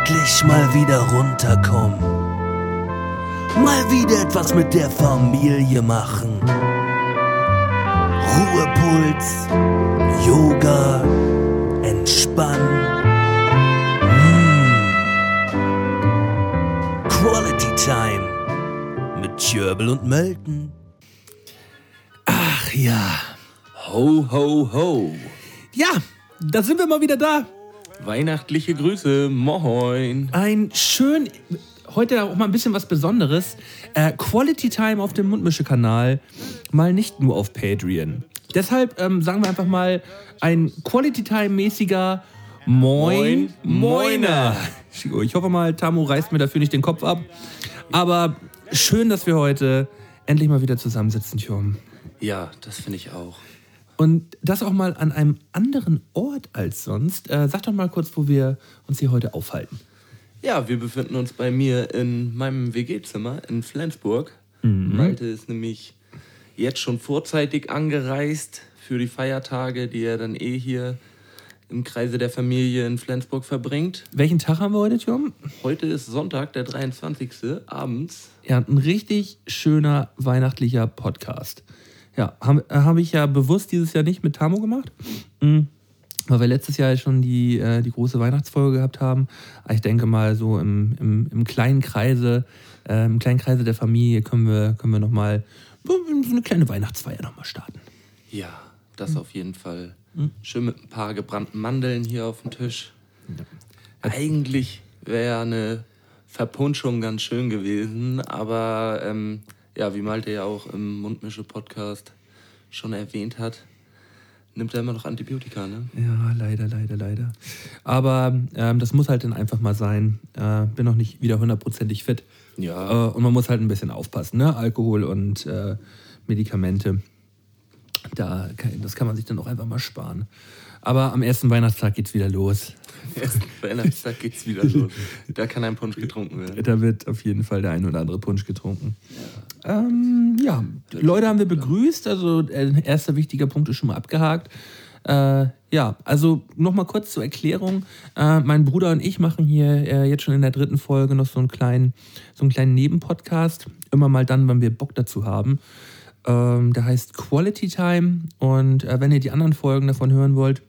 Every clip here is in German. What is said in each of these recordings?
Endlich mal wieder runterkommen. Mal wieder etwas mit der Familie machen. Ruhepuls, Yoga, entspannen. Hm. Quality Time mit Tjöbel und Melton. Ach ja. Ho, ho, ho. Ja, da sind wir mal wieder da. Weihnachtliche Grüße, moin. Ein schön, heute auch mal ein bisschen was Besonderes. Äh, Quality Time auf dem Mundmische-Kanal, mal nicht nur auf Patreon. Deshalb ähm, sagen wir einfach mal ein Quality Time-mäßiger Moin, Moin, Moiner. Ich hoffe mal, Tamu reißt mir dafür nicht den Kopf ab. Aber schön, dass wir heute endlich mal wieder zusammensitzen, Tjom. Ja, das finde ich auch. Und das auch mal an einem anderen Ort als sonst. Äh, sag doch mal kurz, wo wir uns hier heute aufhalten. Ja, wir befinden uns bei mir in meinem WG-Zimmer in Flensburg. Malte ist nämlich jetzt schon vorzeitig angereist für die Feiertage, die er dann eh hier im Kreise der Familie in Flensburg verbringt. Welchen Tag haben wir heute, Tjom? Heute ist Sonntag, der 23. abends. Ja, ein richtig schöner weihnachtlicher Podcast. Ja, habe hab ich ja bewusst dieses Jahr nicht mit Tamo gemacht, Mhm. weil wir letztes Jahr ja schon die, äh, die große Weihnachtsfolge gehabt haben. Ich denke mal, so im, im, im kleinen Kreise, äh, im kleinen Kreise der Familie können wir, können wir nochmal so eine kleine Weihnachtsfeier nochmal starten. Ja, das auf jeden Fall. Schön mit ein paar gebrannten Mandeln hier auf dem Tisch. Eigentlich wäre eine Verpunschung ganz schön gewesen, aber ähm, ja, wie Malte ja auch im Mundmische-Podcast schon erwähnt hat, nimmt er immer noch Antibiotika, ne? Ja, leider, leider, leider. Aber ähm, das muss halt dann einfach mal sein. Äh, bin noch nicht wieder hundertprozentig fit. Ja. Äh, und man muss halt ein bisschen aufpassen, ne? Alkohol und äh, Medikamente. Da, kann- das kann man sich dann auch einfach mal sparen. Aber am ersten Weihnachtstag geht's wieder los. Ersten Weihnachtstag geht's wieder los. Da kann ein Punsch getrunken werden. Da wird auf jeden Fall der ein oder andere Punsch getrunken. Ja, ähm, ja. Leute haben wir begrüßt. Also äh, erster wichtiger Punkt ist schon mal abgehakt. Äh, ja, also nochmal kurz zur Erklärung. Äh, mein Bruder und ich machen hier äh, jetzt schon in der dritten Folge noch so einen kleinen, so einen kleinen Nebenpodcast. Immer mal dann, wenn wir Bock dazu haben. Ähm, der heißt Quality Time. Und äh, wenn ihr die anderen Folgen davon hören wollt,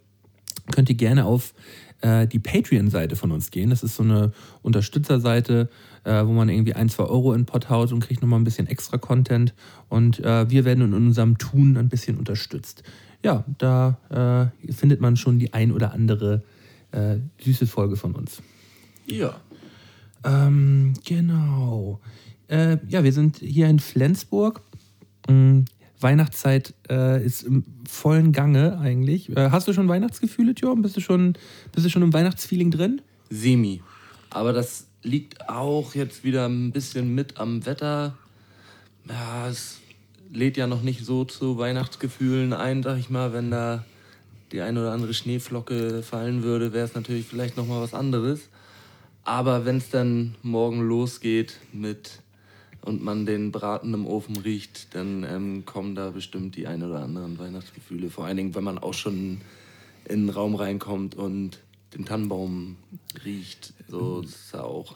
könnt ihr gerne auf äh, die Patreon-Seite von uns gehen. Das ist so eine Unterstützerseite, äh, wo man irgendwie ein, zwei Euro in Pot haut und kriegt nochmal ein bisschen extra Content. Und äh, wir werden in unserem Tun ein bisschen unterstützt. Ja, da äh, findet man schon die ein oder andere äh, süße Folge von uns. Ja. Ähm, genau. Äh, ja, wir sind hier in Flensburg. Weihnachtszeit äh, ist im vollen Gange eigentlich. Äh, hast du schon Weihnachtsgefühle, Tjörn? Bist du schon, bist du schon im Weihnachtsfeeling drin? Semi. Aber das liegt auch jetzt wieder ein bisschen mit am Wetter. Ja, es lädt ja noch nicht so zu Weihnachtsgefühlen ein, sag ich mal. Wenn da die eine oder andere Schneeflocke fallen würde, wäre es natürlich vielleicht noch mal was anderes. Aber wenn es dann morgen losgeht mit und man den Braten im Ofen riecht, dann ähm, kommen da bestimmt die ein oder anderen Weihnachtsgefühle. Vor allen Dingen, wenn man auch schon in den Raum reinkommt und den Tannenbaum riecht. So ist ja auch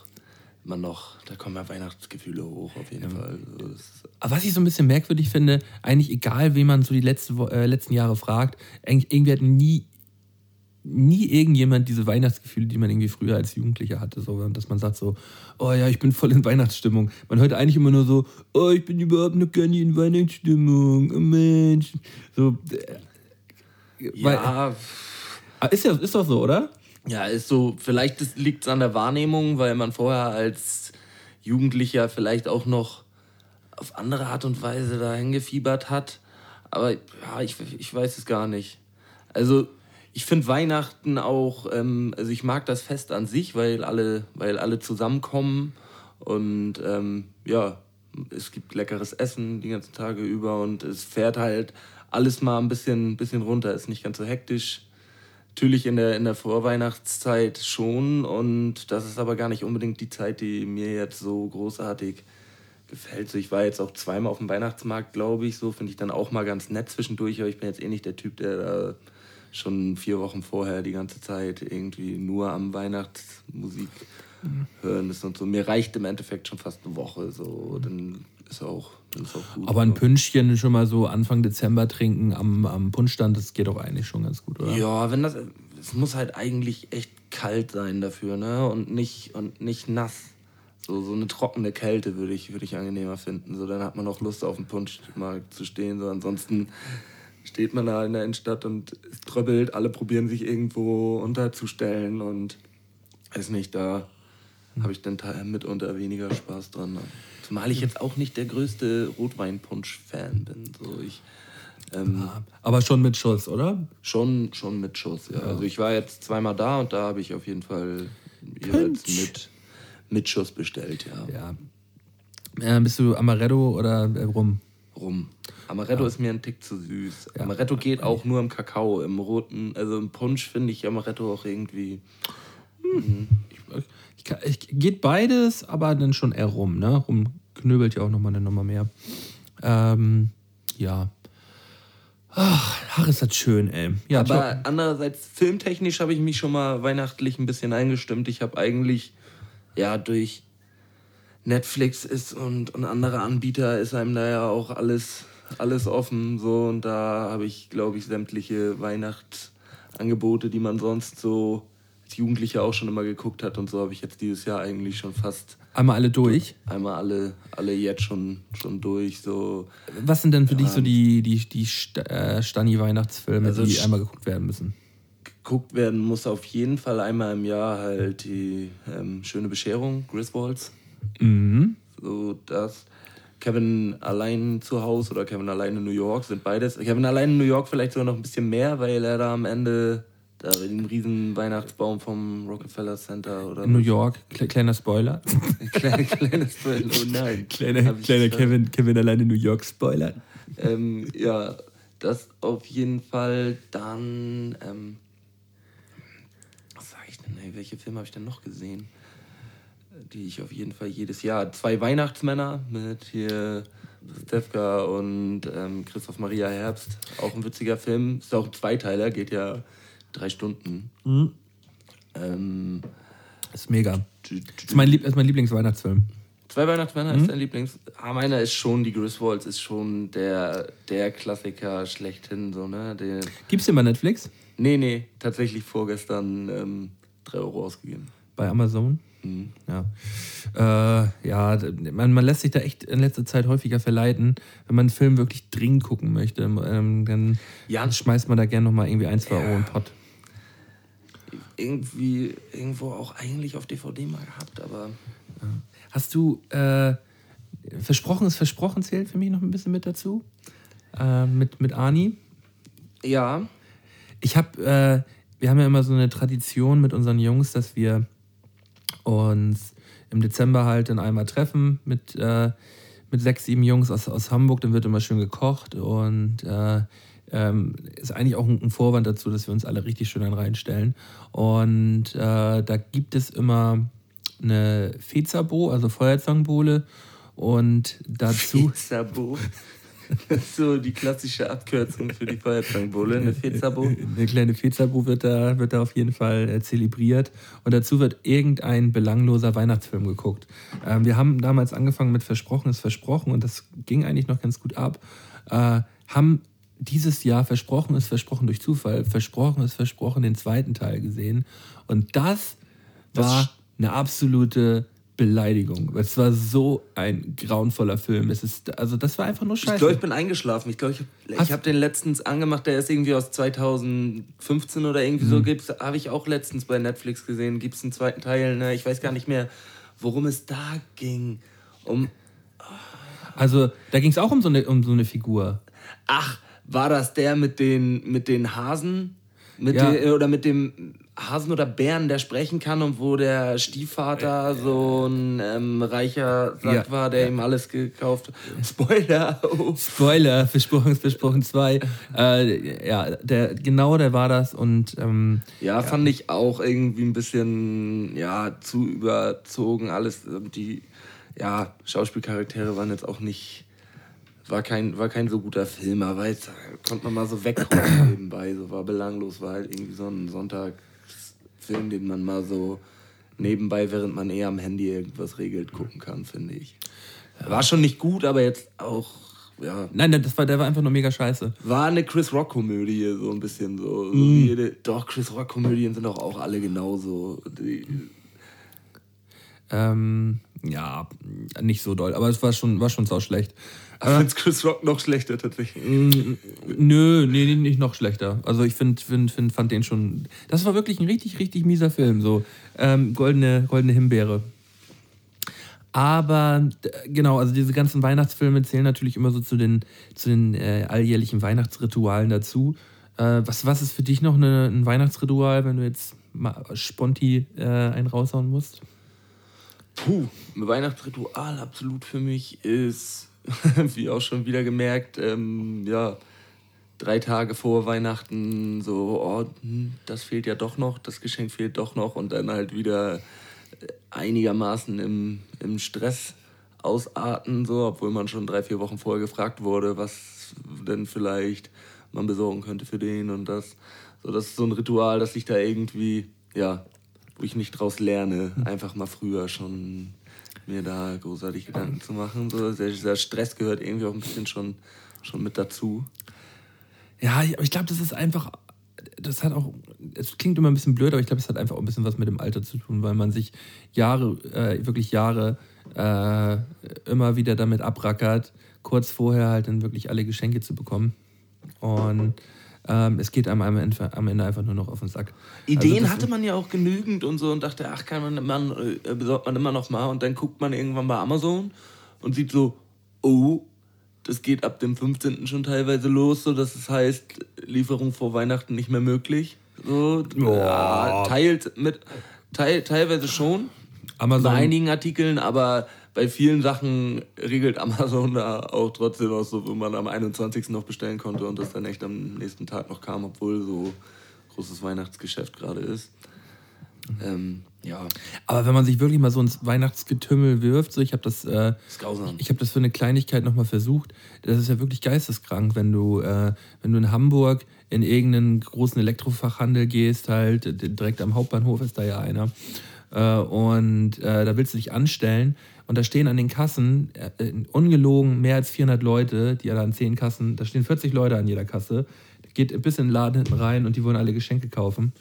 immer noch, da kommen ja Weihnachtsgefühle hoch auf jeden Fall. Das ist, Aber was ich so ein bisschen merkwürdig finde, eigentlich egal, wen man so die letzte, äh, letzten Jahre fragt, eigentlich, irgendwie hat nie, nie irgendjemand diese Weihnachtsgefühle, die man irgendwie früher als Jugendlicher hatte. So, dass man sagt so, oh ja, ich bin voll in Weihnachtsstimmung. Man hört eigentlich immer nur so, oh, ich bin überhaupt noch gar nicht in Weihnachtsstimmung. Oh Mensch. So, äh, weil, ja, Ah, ist ja ist doch so, oder? ja, ist so, vielleicht liegt es an der Wahrnehmung, weil man vorher als Jugendlicher vielleicht auch noch auf andere Art und Weise dahin gefiebert hat. Aber ja, ich, ich weiß es gar nicht. Also ich finde Weihnachten auch, ähm, also ich mag das Fest an sich, weil alle, weil alle zusammenkommen und ähm, ja, es gibt leckeres Essen die ganzen Tage über und es fährt halt alles mal ein bisschen, bisschen runter, ist nicht ganz so hektisch. Natürlich in der, in der Vorweihnachtszeit schon und das ist aber gar nicht unbedingt die Zeit, die mir jetzt so großartig gefällt. So, ich war jetzt auch zweimal auf dem Weihnachtsmarkt, glaube ich, so finde ich dann auch mal ganz nett zwischendurch, aber ich bin jetzt eh nicht der Typ, der da schon vier Wochen vorher die ganze Zeit irgendwie nur am Weihnachtsmusik hören ist und so. Mir reicht im Endeffekt schon fast eine Woche, so dann ist auch, dann ist auch gut. Aber ein Pünschchen schon mal so Anfang Dezember trinken am, am Punschstand, das geht doch eigentlich schon ganz gut, oder? Ja, wenn das. Es muss halt eigentlich echt kalt sein dafür, ne? Und nicht, und nicht nass. So, so eine trockene Kälte würde ich, würde ich angenehmer finden. So, dann hat man auch Lust auf den Punschmarkt zu stehen. So, ansonsten steht man da in der Innenstadt und es tröppelt, alle probieren sich irgendwo unterzustellen und weiß nicht, da habe ich dann mitunter weniger Spaß dran. Zumal ich jetzt auch nicht der größte Rotweinpunsch-Fan bin. So, ich, ähm, Aber schon mit Schuss, oder? Schon, schon mit Schuss, ja. Also ich war jetzt zweimal da und da habe ich auf jeden Fall jeweils mit, mit Schuss bestellt, ja. ja. Äh, bist du Amaretto oder äh, Rum? Rum. Amaretto ist mir ein Tick zu süß. Amaretto geht auch nur im Kakao. Im roten, also im Punsch finde ich Amaretto auch irgendwie. Mhm. Ich, ich, ich, geht beides, aber dann schon eher rum, ne? Rum knöbelt ja auch nochmal eine Nummer mehr. Ähm, ja. Ach, ach, ist das schön, ey. Ja, aber glaub, andererseits, filmtechnisch habe ich mich schon mal weihnachtlich ein bisschen eingestimmt. Ich habe eigentlich, ja, durch Netflix ist und, und andere Anbieter ist einem da ja auch alles, alles offen. So, und da habe ich, glaube ich, sämtliche Weihnachtsangebote, die man sonst so als Jugendlicher auch schon immer geguckt hat und so, habe ich jetzt dieses Jahr eigentlich schon fast. Einmal alle durch? Einmal alle, alle jetzt schon, schon durch. So. Was sind denn für ja, dich so die, die, die äh, Stani-Weihnachtsfilme, also die einmal geguckt werden müssen? Geguckt werden muss auf jeden Fall einmal im Jahr halt die ähm, Schöne Bescherung, Griswolds. Mhm. So das. Kevin allein zu Hause oder Kevin allein in New York sind beides. Kevin allein in New York vielleicht sogar noch ein bisschen mehr, weil er da am Ende da dem riesen Weihnachtsbaum vom Rockefeller Center oder New York, kleiner Spoiler. kleiner, kleiner Spoiler, oh nein. Kleiner, kleiner Kevin, Kevin allein in New York Spoiler. Ähm, ja, das auf jeden Fall. Dann, ähm, was sag ich denn, ey, welche Filme habe ich denn noch gesehen? Die ich auf jeden Fall jedes Jahr. Zwei Weihnachtsmänner mit hier Stefka und ähm, Christoph Maria Herbst. Auch ein witziger Film. Ist auch ein Zweiteiler, geht ja drei Stunden. Mhm. Ähm, ist mega. Ist mein, Lieb ist mein Lieblingsweihnachtsfilm. Zwei Weihnachtsmänner mhm. ist dein Lieblings. Ah, meiner ist schon die Griswolds, ist schon der, der Klassiker schlechthin. So, ne? Der, Gibt's den bei Netflix? Nee, nee, tatsächlich vorgestern ähm, 3 Euro ausgegeben. Bei Amazon? Mhm. Ja, äh, ja man, man lässt sich da echt in letzter Zeit häufiger verleiten. Wenn man einen Film wirklich dringend gucken möchte, ähm, dann ja. schmeißt man da gerne nochmal irgendwie ein, zwei ja. Euro in den Pott. Irgendwie, irgendwo auch eigentlich auf DVD mal gehabt, aber. Ja. Hast du äh, Versprochen ist Versprochen zählt für mich noch ein bisschen mit dazu? Äh, mit, mit Ani? Ja. Ich habe, äh, wir haben ja immer so eine Tradition mit unseren Jungs, dass wir uns im Dezember halt dann einmal treffen mit, äh, mit sechs, sieben Jungs aus, aus Hamburg. Dann wird immer schön gekocht und äh, ähm, ist eigentlich auch ein, Vorwand dazu, dass wir uns alle richtig schön dann reinstellen. Und äh, da gibt es immer eine Fezabo, also Feuerzangenbowle und dazu. Fezabo. Das ist so die klassische Abkürzung für die Feuerzangenbowle, eine Fezabo. Eine kleine Fezabo wird da, wird da auf jeden Fall äh, zelebriert. Und dazu wird irgendein belangloser Weihnachtsfilm geguckt. Ähm, wir haben damals angefangen mit Versprochen ist Versprochen und das ging eigentlich noch ganz gut ab. Äh, haben dieses Jahr Versprochen ist Versprochen durch Zufall, Versprochen ist Versprochen den zweiten Teil gesehen. Und das war das eine absolute Beleidigung. Es war so ein grauenvoller Film. Es ist, also das war einfach nur scheiße. Ich glaube, ich bin eingeschlafen. Ich glaube, ich habe hab den letztens angemacht. Der ist irgendwie aus 2015 oder irgendwie mhm. so. Habe ich auch letztens bei Netflix gesehen. Gibt es einen zweiten Teil? Ne? Ich weiß gar nicht mehr, worum es da ging. Um. Also da ging es auch um so, eine, um so eine Figur. Ach, war das der mit den, mit den Hasen? Mit ja. den, oder mit dem Hasen oder Bären, der sprechen kann und wo der Stiefvater so ein ähm, reicher Sack ja, war, der ja. ihm alles gekauft hat. Spoiler! Oh. Spoiler, Versprochen Versprochen 2. Äh, ja, der, genau der war das und. Ähm, ja, fand ich auch irgendwie ein bisschen ja, zu überzogen. Alles, die ja, Schauspielcharaktere waren jetzt auch nicht war kein, war kein so guter Film, aber jetzt konnte man mal so wegkommen nebenbei, so war belanglos, war halt irgendwie so ein Sonntagsfilm, den man mal so nebenbei, während man eher am Handy irgendwas regelt, gucken kann, finde ich. War schon nicht gut, aber jetzt auch, ja. Nein, nein, das war, der war einfach nur mega scheiße. War eine Chris Rock-Komödie, so ein bisschen so. so mm. jede, doch, Chris Rock-Komödien sind doch auch alle genauso. Die, ähm, ja, nicht so doll, aber es war schon, war schon sau schlecht. Äh, Chris Rock noch schlechter tatsächlich? Mm, nö, nee, nicht noch schlechter. Also ich find, find, find, fand den schon. Das war wirklich ein richtig, richtig mieser Film. So ähm, goldene, goldene Himbeere. Aber genau, also diese ganzen Weihnachtsfilme zählen natürlich immer so zu den, zu den äh, alljährlichen Weihnachtsritualen dazu. Äh, was, was ist für dich noch eine, ein Weihnachtsritual, wenn du jetzt mal sponti äh, einen raushauen musst? Puh, ein Weihnachtsritual absolut für mich ist, wie auch schon wieder gemerkt, ähm, ja, drei Tage vor Weihnachten so, oh, hm, das fehlt ja doch noch, das Geschenk fehlt doch noch und dann halt wieder einigermaßen im, im Stress ausarten, so, obwohl man schon drei, vier Wochen vorher gefragt wurde, was denn vielleicht man besorgen könnte für den und das. So, das ist so ein Ritual, dass ich da irgendwie, ja, wo ich nicht draus lerne, einfach mal früher schon mir da großartig Gedanken zu machen. So, der, Stress gehört irgendwie auch ein bisschen schon, schon mit dazu. Ja, ich, ich glaube, das ist einfach, das hat auch, es klingt immer ein bisschen blöd, aber ich glaube, es hat einfach auch ein bisschen was mit dem Alter zu tun, weil man sich Jahre, äh, wirklich Jahre äh, immer wieder damit abrackert, kurz vorher halt dann wirklich alle Geschenke zu bekommen. Und ähm, es geht am Ende, am Ende einfach nur noch auf den Sack. Ideen also hatte man ja auch genügend und so und dachte, ach, kann man, man äh, besorgt man immer noch mal. Und dann guckt man irgendwann bei Amazon und sieht so, oh, das geht ab dem 15. schon teilweise los, so dass es heißt, Lieferung vor Weihnachten nicht mehr möglich. So, ja, teilt mit, teil, teilweise schon. Amazon. Bei einigen Artikeln, aber bei vielen Sachen regelt Amazon da auch trotzdem noch so, wo man am 21. noch bestellen konnte und das dann echt am nächsten Tag noch kam, obwohl so großes Weihnachtsgeschäft gerade ist. Ähm, ja. Aber wenn man sich wirklich mal so ins Weihnachtsgetümmel wirft, so ich habe das, äh, ich habe das für eine Kleinigkeit nochmal versucht. Das ist ja wirklich geisteskrank, wenn du, äh, wenn du in Hamburg in irgendeinen großen Elektrofachhandel gehst, halt direkt am Hauptbahnhof ist da ja einer. Äh, und äh, da willst du dich anstellen und da stehen an den Kassen äh, ungelogen mehr als 400 Leute, die alle an 10 Kassen, da stehen 40 Leute an jeder Kasse. Da geht bis in den Laden hinten rein und die wollen alle Geschenke kaufen.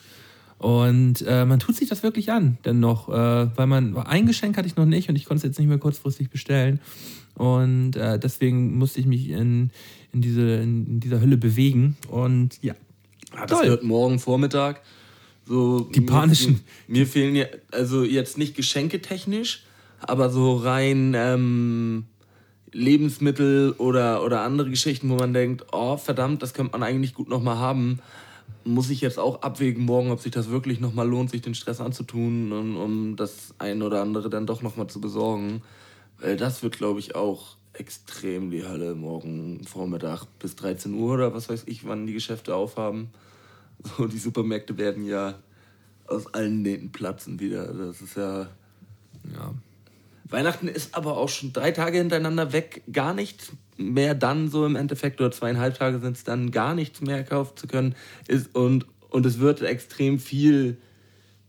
Und äh, man tut sich das wirklich an, denn noch, äh, weil man ein Geschenk hatte ich noch nicht und ich konnte es jetzt nicht mehr kurzfristig bestellen. Und äh, deswegen musste ich mich in, in, diese, in dieser Hölle bewegen. Und ja. ja das wird morgen Vormittag. So, die panischen. Mir, mir fehlen ja, also jetzt nicht geschenketechnisch, aber so rein ähm, Lebensmittel oder, oder andere Geschichten, wo man denkt, oh verdammt, das könnte man eigentlich gut nochmal haben muss ich jetzt auch abwägen morgen, ob sich das wirklich nochmal lohnt, sich den Stress anzutun, um, um das ein oder andere dann doch nochmal zu besorgen. Weil das wird, glaube ich, auch extrem die Hölle morgen Vormittag bis 13 Uhr oder was weiß ich, wann die Geschäfte aufhaben. So, die Supermärkte werden ja aus allen Nähten platzen wieder. Das ist ja. Ja. Weihnachten ist aber auch schon drei Tage hintereinander weg, gar nicht mehr dann so im Endeffekt, oder zweieinhalb Tage sind es dann gar nichts mehr kaufen zu können. Ist, und, und es wird extrem viel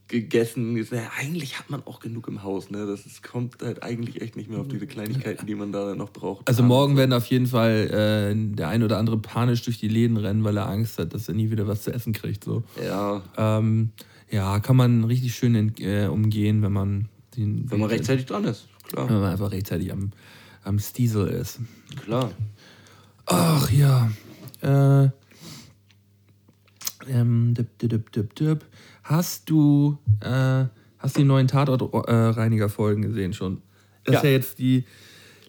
gegessen. Ja, eigentlich hat man auch genug im Haus. Ne? Das ist, kommt halt eigentlich echt nicht mehr auf diese Kleinigkeiten, die man da noch braucht. Also morgen werden auf jeden Fall äh, der ein oder andere panisch durch die Läden rennen, weil er Angst hat, dass er nie wieder was zu essen kriegt. So. Ja. Ähm, ja, kann man richtig schön in, äh, umgehen, wenn man den, wenn man rechtzeitig dran ist. Klar. Wenn man einfach rechtzeitig am, am Stiesel ist. Klar. Ach ja. Äh, ähm, dip, dip, dip, dip. Hast du äh, hast die neuen Tatortreiniger-Folgen gesehen schon? Das ja. ist ja jetzt die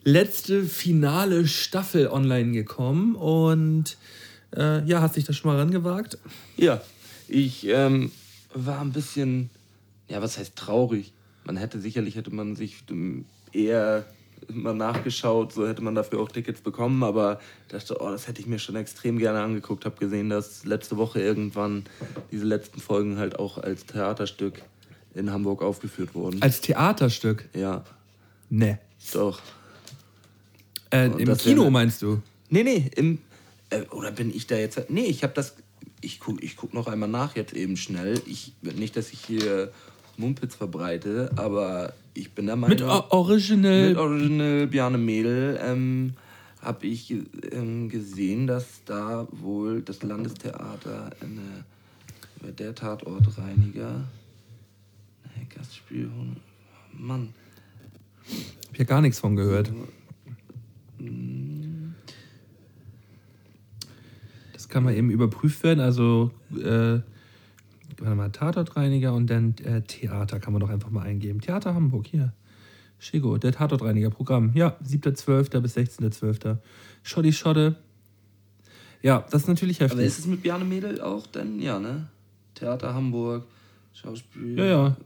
letzte finale Staffel online gekommen und äh, ja, hast dich da schon mal rangewagt? Ja, ich ähm, war ein bisschen, ja, was heißt traurig? Man hätte sicherlich hätte man sich eher mal nachgeschaut, so hätte man dafür auch Tickets bekommen, aber dachte, oh, das hätte ich mir schon extrem gerne angeguckt. Habe gesehen, dass letzte Woche irgendwann diese letzten Folgen halt auch als Theaterstück in Hamburg aufgeführt wurden. Als Theaterstück? Ja. Ne. Doch. Äh, Im Kino wär, meinst du? Nee, nee, im. Äh, oder bin ich da jetzt. Nee, ich habe das. Ich guck, ich guck noch einmal nach jetzt eben schnell. Ich, nicht, dass ich hier Mumpitz verbreite, aber ich bin der Meinung. Mit Original. Mit Original Bjarne Mädel ähm, habe ich ähm, gesehen, dass da wohl das Landestheater eine, der Tatortreiniger. Nee, Gastspiel. Mann. Hab hier gar nichts von gehört. Das kann man eben überprüft werden. Also, äh, warte mal, Tatortreiniger und dann äh, Theater kann man doch einfach mal eingeben. Theater Hamburg, hier. Schigo, der Tatortreiniger-Programm. Ja, 7.12. bis 16.12. Schotti Schotte. Ja, das ist natürlich heftig. Aber ist es mit Bjarne Mädel auch denn? Ja, ne? Theater Hamburg, Schauspiel. Ja, ja.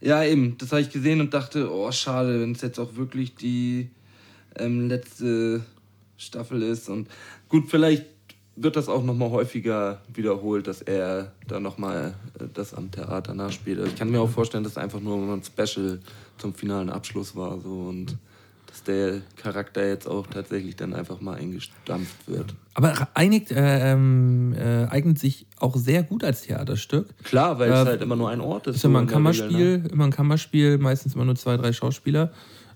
Ja, eben. Das habe ich gesehen und dachte, oh, schade, wenn es jetzt auch wirklich die ähm, letzte Staffel ist. Und gut, vielleicht wird das auch nochmal häufiger wiederholt, dass er da nochmal äh, das am Theater nachspielt. Also ich kann mir auch vorstellen, dass es einfach nur ein Special zum finalen Abschluss war. So, und dass der Charakter jetzt auch tatsächlich dann einfach mal eingestampft wird. Aber einigt, äh, äh, eignet sich auch sehr gut als Theaterstück. Klar, weil äh, es halt immer nur ein Ort ist. Ist immer ein Kammerspiel, Regel, ne? immer ein Kammerspiel, meistens immer nur zwei, drei Schauspieler.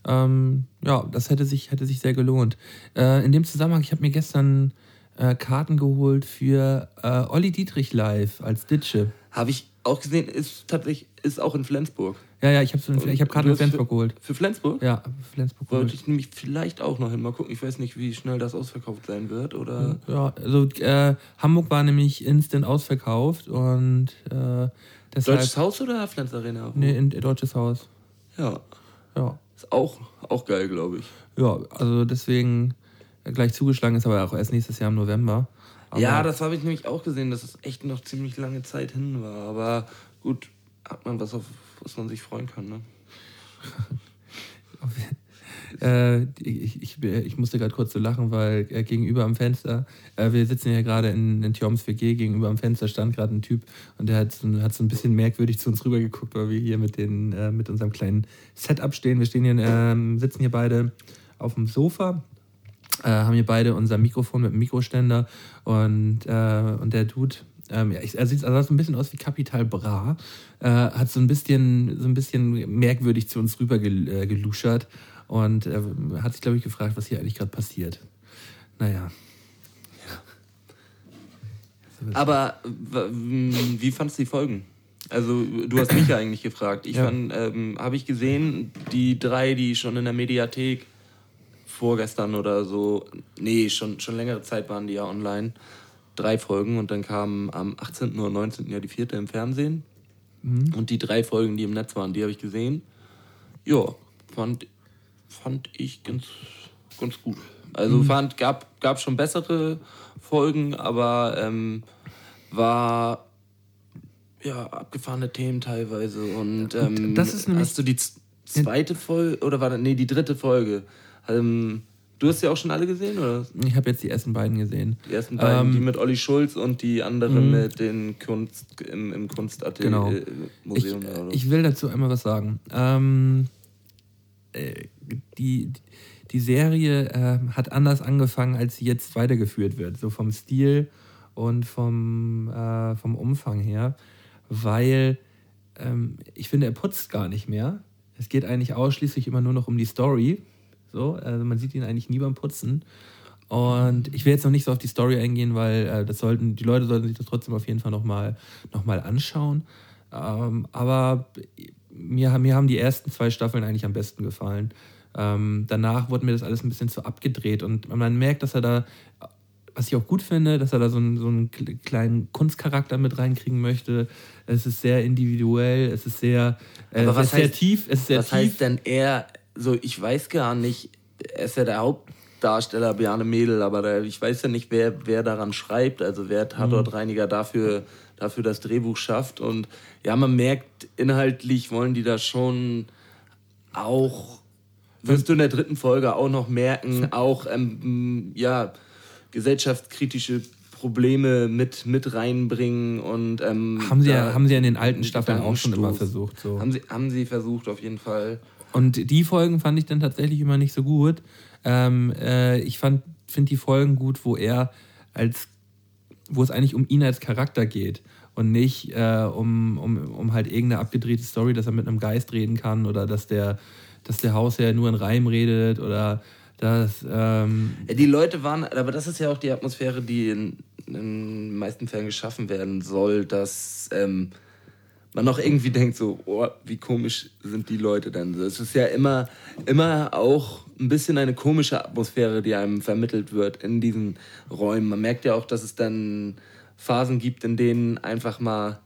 Ähm, ja, das hätte sich, hätte sich sehr gelohnt. Äh, in dem Zusammenhang, ich habe mir gestern äh, Karten geholt für äh, Olli Dietrich live als Ditsche. Habe ich auch gesehen, ist tatsächlich ist auch in Flensburg. Ja, ja, ich habe hab Karten in Flensburg für, geholt. Für Flensburg? Ja, Flensburg Wollte geholt. ich nämlich vielleicht auch noch hin. Mal gucken, ich weiß nicht, wie schnell das ausverkauft sein wird. Oder ja, also äh, Hamburg war nämlich instant ausverkauft und äh, deshalb, Deutsches Haus oder Flens Arena? Nee, in, Deutsches Haus. Ja. Ja. Ist auch, auch geil, glaube ich. Ja, also deswegen gleich zugeschlagen ist aber auch erst nächstes Jahr im November. Aber ja, das habe ich nämlich auch gesehen, dass es echt noch ziemlich lange Zeit hin war. Aber gut, hat man was, auf was man sich freuen kann, ne? äh, ich, ich, ich, musste gerade kurz so lachen, weil äh, gegenüber am Fenster, äh, wir sitzen ja gerade in, in Tjoms WG, gegenüber am Fenster stand gerade ein Typ und der hat so, hat so ein bisschen merkwürdig zu uns rübergeguckt, weil wir hier mit, den, äh, mit unserem kleinen Setup stehen. Wir stehen hier, ähm, sitzen hier beide auf dem Sofa äh, haben hier beide unser Mikrofon mit dem Mikroständer und, äh, und der Dude, ähm, ja, er sieht also ein bisschen aus wie Capital Bra, äh, hat so ein bisschen, so ein bisschen merkwürdig zu uns rüber gel, äh, geluschert und äh, hat sich, glaube ich, gefragt, was hier eigentlich gerade passiert. Naja. Aber wie fandest du die Folgen? Also du hast mich ja eigentlich gefragt. Ich ja. ähm, habe ich gesehen, die drei, die schon in der Mediathek vorgestern oder so, nee, schon, schon längere Zeit waren die ja online. Drei Folgen und dann kam am 18. oder 19. ja die vierte im Fernsehen. Mhm. Und die drei Folgen, die im Netz waren, die habe ich gesehen. Ja, fand, fand ich ganz, ganz gut. Also mhm. fand, gab, gab schon bessere Folgen, aber ähm, war ja abgefahrene Themen teilweise. Und ähm, das ist hast du die zweite Folge oder war das, nee, die dritte Folge ähm, du hast ja auch schon alle gesehen, oder? Ich habe jetzt die ersten beiden gesehen. Die ersten beiden, ähm, die mit Olli Schulz und die andere mh. mit den Kunst im, im Kunstatelier genau. Äh, Museum. Ich, ich, will dazu einmal was sagen. Ähm, äh, die, die Serie äh, hat anders angefangen, als sie jetzt weitergeführt wird. So vom Stil und vom, äh, vom Umfang her. Weil ähm, ich finde, er putzt gar nicht mehr. Es geht eigentlich ausschließlich immer nur noch um die Story so, also man sieht ihn eigentlich nie beim Putzen. Und ich will jetzt noch nicht so auf die Story eingehen, weil äh, das sollten, die Leute sollten sich das trotzdem auf jeden Fall nochmal noch mal anschauen. Ähm, aber mir, mir haben die ersten zwei Staffeln eigentlich am besten gefallen. Ähm, danach wurde mir das alles ein bisschen zu abgedreht und man merkt, dass er da, was ich auch gut finde, dass er da so einen, so einen kleinen Kunstcharakter mit reinkriegen möchte. Es ist sehr individuell, es ist sehr, äh, aber was es ist heißt, sehr tief. Es ist sehr was tief. heißt denn er so, ich weiß gar nicht, er ist ja der Hauptdarsteller Bjarne Mädel, aber der, ich weiß ja nicht, wer, wer daran schreibt, also wer Tatortreiniger dafür, dafür das Drehbuch schafft. Und ja, man merkt, inhaltlich wollen die da schon auch, wirst du in der dritten Folge auch noch merken, auch, ähm, ja, gesellschaftskritische Probleme mit, mit reinbringen und ähm, Haben sie, ja, da haben sie ja in den alten Staffeln auch schon immer versucht. So. Haben sie, haben sie versucht, auf jeden Fall. Und die Folgen fand ich dann tatsächlich immer nicht so gut. Ähm, äh, ich finde die Folgen gut, wo er als, wo es eigentlich um ihn als Charakter geht und nicht äh, um, um, um halt irgendeine abgedrehte Story, dass er mit einem Geist reden kann oder dass der, dass der Hausherr nur in Reim redet oder dass, ähm, Ja, Die Leute waren, aber das ist ja auch die Atmosphäre, die in, in den meisten Fällen geschaffen werden soll, dass ähm, man noch irgendwie denkt, so, oh, wie komisch sind die Leute denn? Es ist ja immer, immer auch ein bisschen eine komische Atmosphäre, die einem vermittelt wird in diesen Räumen. Man merkt ja auch, dass es dann Phasen gibt, in denen einfach mal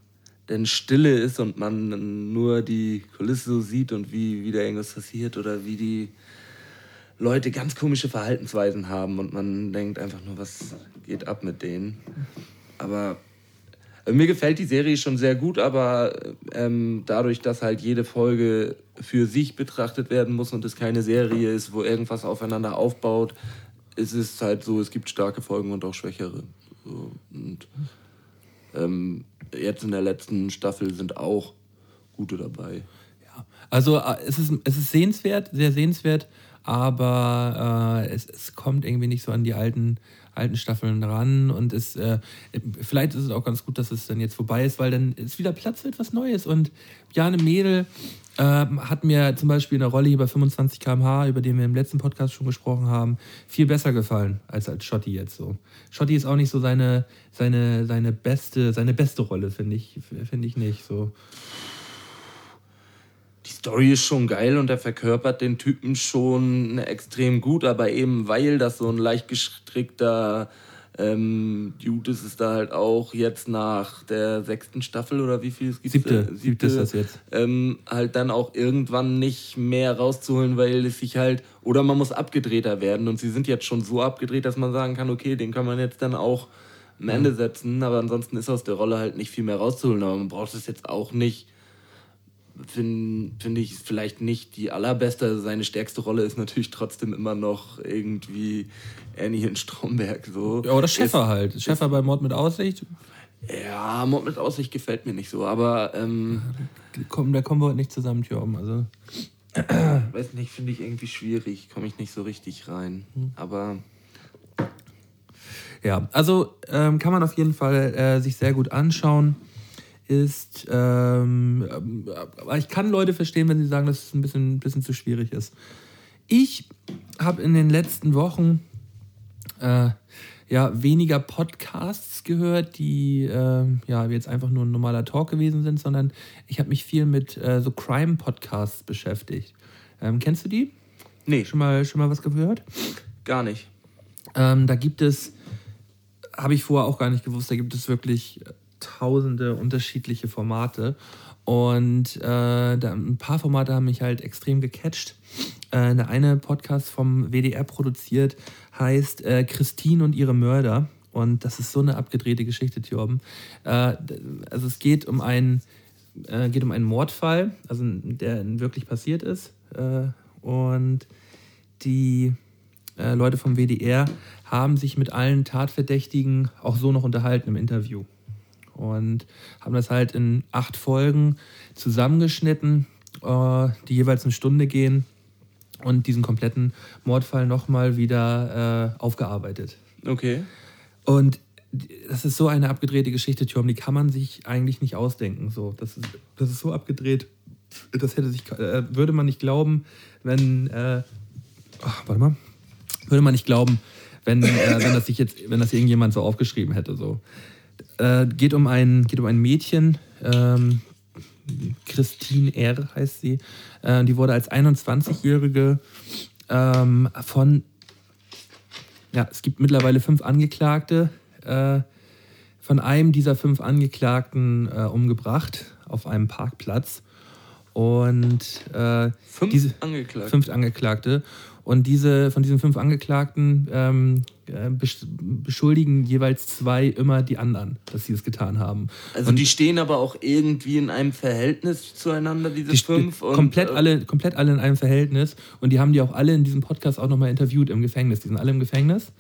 denn Stille ist und man nur die Kulisse so sieht und wie wieder irgendwas passiert oder wie die Leute ganz komische Verhaltensweisen haben und man denkt einfach nur, was geht ab mit denen. Aber mir gefällt die Serie schon sehr gut, aber ähm, dadurch, dass halt jede Folge für sich betrachtet werden muss und es keine Serie ist, wo irgendwas aufeinander aufbaut, ist es halt so, es gibt starke Folgen und auch schwächere. So, und ähm, jetzt in der letzten Staffel sind auch gute dabei. ja. Also äh, es ist, es ist sehenswert, sehr sehenswert, aber äh, es, es kommt irgendwie nicht so an die alten, alten Staffeln ran und es, äh, vielleicht ist es auch ganz gut, dass es dann jetzt vorbei ist, weil dann ist wieder Platz für etwas Neues und Bjane Mädel ähm, hat mir zum Beispiel in der Rolle hier bei 25 km/h, über den wir im letzten Podcast schon gesprochen haben, viel besser gefallen als als Schotti jetzt so. Schotti ist auch nicht so seine, seine, seine beste, seine beste Rolle, finde ich, finde ich nicht so. Die Story ist schon geil und er verkörpert den Typen schon extrem gut, aber eben weil das so ein leicht gestrickter ähm, Dude ist, ist da halt auch jetzt nach der sechsten Staffel oder wie viel es gibt. Siebte, siebte ist das jetzt. Ähm, halt dann auch irgendwann nicht mehr rauszuholen, weil es sich halt, oder man muss abgedrehter werden und sie sind jetzt schon so abgedreht, dass man sagen kann, okay, den kann man jetzt dann auch am Ende setzen, aber ansonsten ist aus der Rolle halt nicht viel mehr rauszuholen, aber man braucht es jetzt auch nicht finde find ich vielleicht nicht die allerbeste. Seine stärkste Rolle ist natürlich trotzdem immer noch irgendwie Annie in Stromberg. So. Ja, oder Schäfer halt. Schäfer bei Mord mit Aussicht. Ja, Mord mit Aussicht gefällt mir nicht so, aber ähm, Komm, da kommen wir heute nicht zusammen, Thjörben. Also, weiß nicht, finde ich irgendwie schwierig, komme ich nicht so richtig rein. Aber ja, also ähm, kann man auf jeden Fall äh, sich sehr gut anschauen. Ist, ähm, aber ich kann Leute verstehen, wenn sie sagen, dass es ein bisschen, bisschen zu schwierig ist. Ich habe in den letzten Wochen äh, ja weniger Podcasts gehört, die äh, ja jetzt einfach nur ein normaler Talk gewesen sind, sondern ich habe mich viel mit äh, so Crime-Podcasts beschäftigt. Ähm, kennst du die? nee, Schon mal, schon mal was gehört? gar nicht. Ähm, da gibt es, habe ich vorher auch gar nicht gewusst, da gibt es wirklich tausende unterschiedliche Formate. Und äh, da, ein paar Formate haben mich halt extrem gecatcht. Äh, der eine Podcast vom WDR produziert heißt äh, Christine und ihre Mörder. Und das ist so eine abgedrehte Geschichte, Thjörben. Äh, also es geht um einen, äh, geht um einen Mordfall, also der wirklich passiert ist. Äh, und die Leute vom WDR haben sich mit allen Tatverdächtigen auch so noch unterhalten im Interview. Und haben das halt in acht Folgen zusammengeschnitten, äh, die jeweils eine Stunde gehen und diesen kompletten Mordfall nochmal wieder äh, aufgearbeitet. Okay. Und das ist so eine abgedrehte Geschichte, Tom, die kann man sich eigentlich nicht ausdenken. So, das, ist, das ist so abgedreht, das hätte sich, äh, würde man nicht glauben, wenn, äh, ach, warte mal, würde man nicht glauben, wenn, äh, wenn das sich jetzt, wenn das irgendjemand so aufgeschrieben hätte. So. Äh, geht, um ein, geht um ein Mädchen, ähm, Christine R. heißt sie. Äh, die wurde als 21-Jährige ähm, von ja, es gibt mittlerweile fünf Angeklagte. Äh, von einem dieser fünf Angeklagten äh, umgebracht auf einem Parkplatz. Und äh, Fünf diese Angeklagte. fünf Angeklagte. Und diese, von diesen fünf Angeklagten ähm, äh, beschuldigen jeweils zwei immer die anderen, dass sie es getan haben. Also und die stehen aber auch irgendwie in einem Verhältnis zueinander, diese die fünf. Und, komplett, äh, alle, komplett alle in einem Verhältnis. Und die haben die auch alle in diesem Podcast auch nochmal interviewt im Gefängnis. Die sind alle im Gefängnis.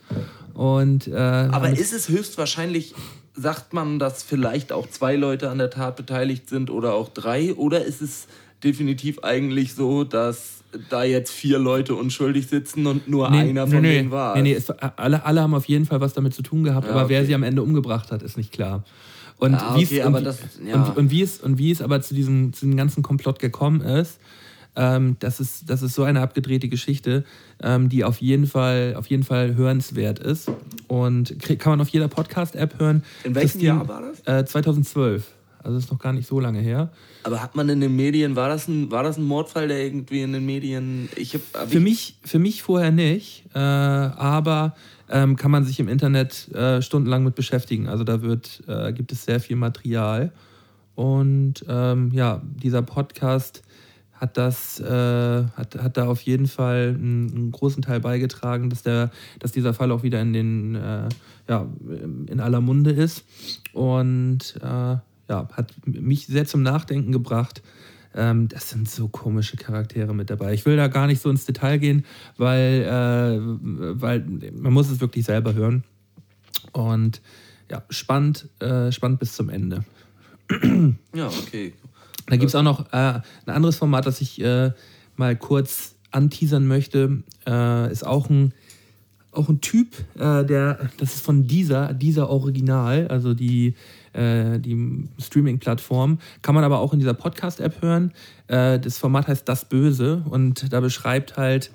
Und, äh, aber ist es höchstwahrscheinlich, sagt man, dass vielleicht auch zwei Leute an der Tat beteiligt sind oder auch drei? Oder ist es definitiv eigentlich so, dass da jetzt vier Leute unschuldig sitzen und nur nee, einer von nee, denen war. Nee, nee, es, alle, alle haben auf jeden Fall was damit zu tun gehabt, ja, aber okay. wer sie am Ende umgebracht hat, ist nicht klar. Und, ah, okay, wie, es, und, das, ja. und, und, wie es, und wie es aber zu diesem, zu diesem ganzen Komplott gekommen ist, ähm, das ist, das ist so eine abgedrehte Geschichte, ähm, die auf jeden Fall, auf jeden Fall hörenswert ist. Und kann man auf jeder Podcast-App hören. In welchem Jahr war das? Äh, 2012. Also ist noch gar nicht so lange her. Aber hat man in den Medien, war das ein, war das ein Mordfall, der irgendwie in den Medien. Ich hab, hab für, ich mich, für mich vorher nicht, äh, aber ähm, kann man sich im Internet äh, stundenlang mit beschäftigen. Also da wird, äh, gibt es sehr viel Material. Und ähm, ja, dieser Podcast hat das, äh, hat, hat da auf jeden Fall einen, einen, großen Teil beigetragen, dass, der, dass dieser Fall auch wieder in den, äh, ja, in aller Munde ist. Und äh, ja, hat mich sehr zum Nachdenken gebracht. Ähm, das sind so komische Charaktere mit dabei. Ich will da gar nicht so ins Detail gehen, weil, äh, weil man muss es wirklich selber hören. Und ja, spannend, äh, spannend bis zum Ende. Ja, okay. Da gibt es auch noch äh, ein anderes Format, das ich äh, mal kurz anteasern möchte. Äh, ist auch ein auch ein Typ, äh, der, das ist von dieser, dieser Original, also die, äh, die Streaming-Plattform, kann man aber auch in dieser Podcast-App hören. Äh, das Format heißt Das Böse und da beschreibt halt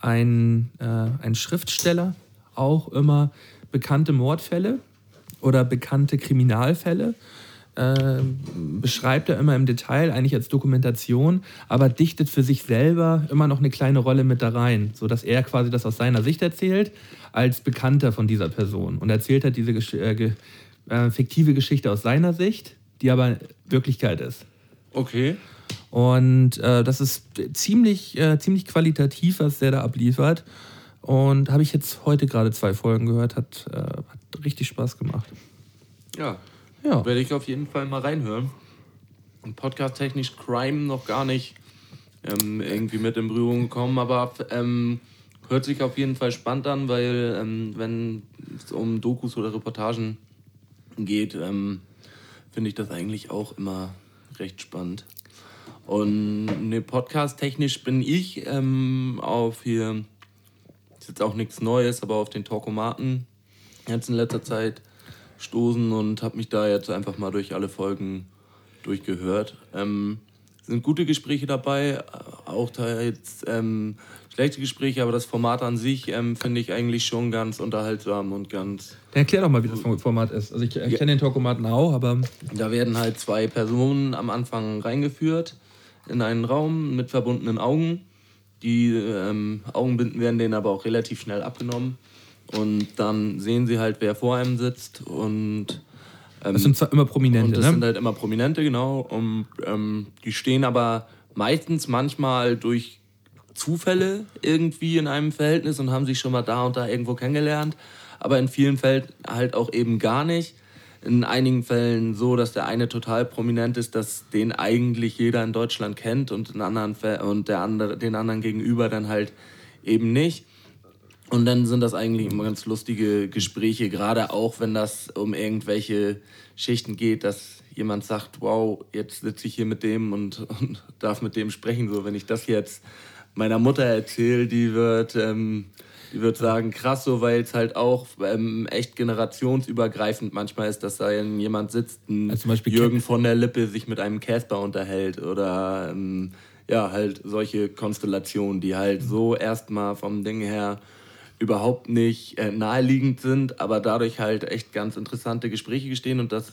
ein, äh, ein Schriftsteller auch immer bekannte Mordfälle oder bekannte Kriminalfälle äh, beschreibt er immer im Detail, eigentlich als Dokumentation, aber dichtet für sich selber immer noch eine kleine Rolle mit da rein, sodass er quasi das aus seiner Sicht erzählt, als Bekannter von dieser Person. Und erzählt halt diese äh, äh, fiktive Geschichte aus seiner Sicht, die aber Wirklichkeit ist. Okay. Und äh, das ist ziemlich, äh, ziemlich qualitativ, was der da abliefert. Und habe ich jetzt heute gerade zwei Folgen gehört, hat, äh, hat richtig Spaß gemacht. Ja, ja. Werde ich auf jeden Fall mal reinhören. Podcast-technisch Crime noch gar nicht ähm, irgendwie mit in Berührung gekommen, aber ähm, hört sich auf jeden Fall spannend an, weil ähm, wenn es um Dokus oder Reportagen geht, ähm, finde ich das eigentlich auch immer recht spannend. Und ne, podcast-technisch bin ich ähm, auf hier, ist jetzt auch nichts Neues, aber auf den Talkomaten jetzt in letzter Zeit stoßen und habe mich da jetzt einfach mal durch alle Folgen durchgehört. Ähm, sind gute Gespräche dabei, auch da jetzt ähm, schlechte Gespräche, aber das Format an sich ähm, finde ich eigentlich schon ganz unterhaltsam und ganz. Dann erklär doch mal, wie das Format ist. Also ich, ich kenne den Talkomaten auch, aber. Da werden halt zwei Personen am Anfang reingeführt in einen Raum mit verbundenen Augen. Die ähm, Augenbinden werden denen aber auch relativ schnell abgenommen. Und dann sehen sie halt, wer vor einem sitzt. Und ähm, das sind zwar immer Prominente, das ne? sind halt immer Prominente, genau. Und ähm, die stehen aber meistens manchmal durch Zufälle irgendwie in einem Verhältnis und haben sich schon mal da und da irgendwo kennengelernt. Aber in vielen Fällen halt auch eben gar nicht. In einigen Fällen so, dass der eine total prominent ist, dass den eigentlich jeder in Deutschland kennt und, in anderen und der andere, den anderen gegenüber dann halt eben nicht. Und dann sind das eigentlich immer ganz lustige Gespräche, gerade auch wenn das um irgendwelche Schichten geht, dass jemand sagt, wow, jetzt sitze ich hier mit dem und, und, darf mit dem sprechen. So, wenn ich das jetzt meiner Mutter erzähle, die wird, ähm, die wird sagen, krass, so, weil es halt auch ähm, echt generationsübergreifend manchmal ist, dass da jemand sitzt, ein also Jürgen von der Lippe sich mit einem Casper unterhält oder ähm, ja, halt solche Konstellationen, die halt so erstmal vom Ding her überhaupt nicht äh, naheliegend sind, aber dadurch halt echt ganz interessante Gespräche gestehen und das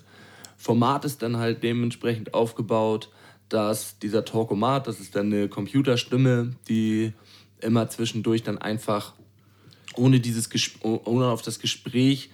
Format ist dann halt dementsprechend aufgebaut, dass dieser Talkomat, das ist dann eine Computerstimme, die immer zwischendurch dann einfach ohne dieses ohne auf das Gespräch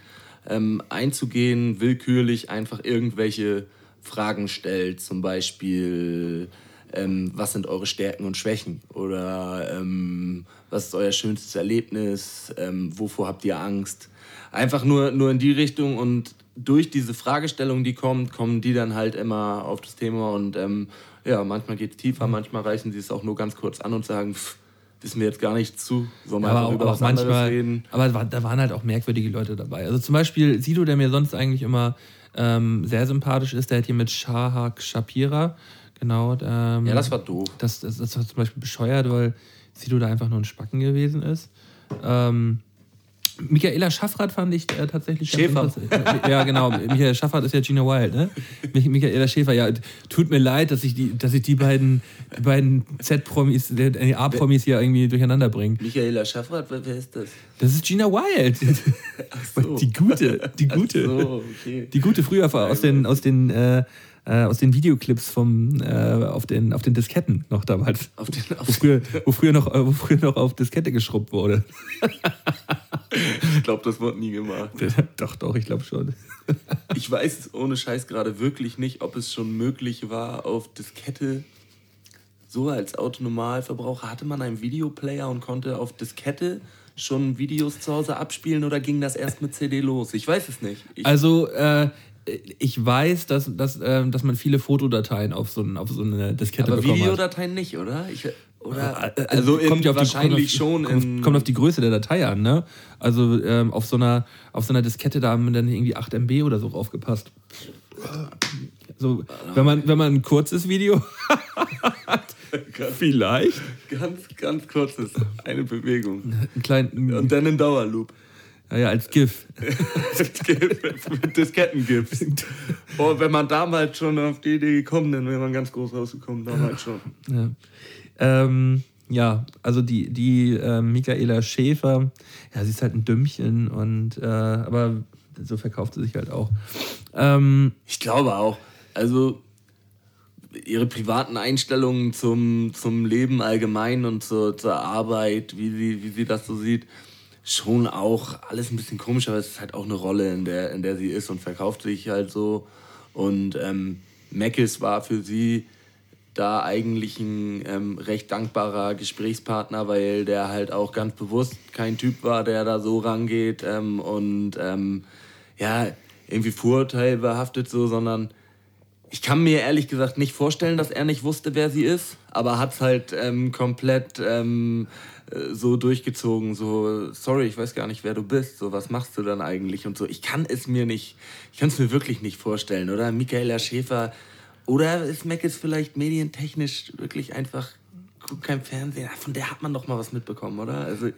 ähm, einzugehen, willkürlich einfach irgendwelche Fragen stellt, zum Beispiel ähm, was sind eure Stärken und Schwächen oder ähm, was ist euer schönstes Erlebnis, ähm, wovor habt ihr Angst. Einfach nur, nur in die Richtung und durch diese Fragestellung, die kommt, kommen die dann halt immer auf das Thema und ähm, ja, manchmal geht es tiefer, manchmal reichen sie es auch nur ganz kurz an und sagen, pff, wissen wir jetzt gar nicht zu, sollen wir aber über auch was manchmal, reden. aber da waren halt auch merkwürdige Leute dabei. Also zum Beispiel Sido, der mir sonst eigentlich immer ähm, sehr sympathisch ist, der hat hier mit Shahak Shapira, genau. Ähm, Ja, das war doof. Das, das, das war zum Beispiel bescheuert, weil Sido da einfach nur ein Spacken gewesen ist. Ähm, Michaela Schaffrath fand ich äh, tatsächlich Schäfer. Ja, genau. Michaela Schaffrath ist ja Gina Wild, ne? Mich- Michaela Schäfer, ja, tut mir leid, dass ich die, dass ich die beiden, die beiden Z-Promis, die A-Promis hier irgendwie durcheinander bringe. Michaela Schaffrath, wer, ist das? Das ist Gina Wild. so. Die gute, die Ach gute. so, okay. Die gute früher aus den, aus den, äh, äh, aus den Videoclips vom, äh, auf, den, auf den Disketten noch damals. Auf den, auf Wo früher, wo, früher noch, äh, wo früher noch auf Diskette geschrubbt wurde. ich glaube, das wurde nie gemacht. doch, doch, ich glaube schon. Ich weiß ohne Scheiß gerade wirklich nicht, ob es schon möglich war, auf Diskette, so als Autonormalverbraucher, hatte man einen Videoplayer und konnte auf Diskette schon Videos zu Hause abspielen oder ging das erst mit CD los? Ich weiß es nicht. Ich, Also, äh, ich weiß, dass, dass, äh, dass man viele Fotodateien auf so, ein, auf so eine Diskette aber bekommen hat. Videodateien nicht, oder? Ich, oder also in, kommt ja auf die- wahrscheinlich kommt auf, schon. Kommt, in, kommt auf die Größe der Datei an, ne? Also ähm, auf, so einer, auf so einer Diskette, da haben dann irgendwie 8 MB oder so aufgepasst. So, wenn man, wenn man ein kurzes Video hat, vielleicht. ganz, ganz kurzes, eine Bewegung. Einen kleinen, Und dann in Dauerloop. Ja, ja, als GIF. mit Disketten-GIFs. Oh, wenn man damals schon auf die Idee gekommen, dann wäre man ganz groß rausgekommen, damals schon. Ja, ähm, ja also die, die äh, Michaela Schäfer, ja, sie ist halt ein Dümmchen und äh, aber so verkauft sie sich halt auch. Ähm, Ich glaube auch. Also ihre privaten Einstellungen zum, zum Leben allgemein und zur, zur Arbeit, wie sie, wie sie das so sieht, schon auch alles ein bisschen komisch, aber es ist halt auch eine Rolle, in der, in der sie ist und verkauft sich halt so. Und ähm, Meckes war für sie da eigentlich ein ähm, recht dankbarer Gesprächspartner, weil der halt auch ganz bewusst kein Typ war, der da so rangeht ähm, und ähm, ja, irgendwie vorurteilbehaftet so, sondern ich kann mir ehrlich gesagt nicht vorstellen, dass er nicht wusste, wer sie ist, aber hat es halt ähm, komplett ähm, äh, so durchgezogen, so, sorry, ich weiß gar nicht, wer du bist, so, was machst du dann eigentlich und so. Ich kann es mir nicht, ich kann es mir wirklich nicht vorstellen, oder? Michaela Schäfer, oder ist Meckes vielleicht medientechnisch wirklich einfach, guckt kein Fernsehen, Ah, von der hat man doch mal was mitbekommen, oder? Also,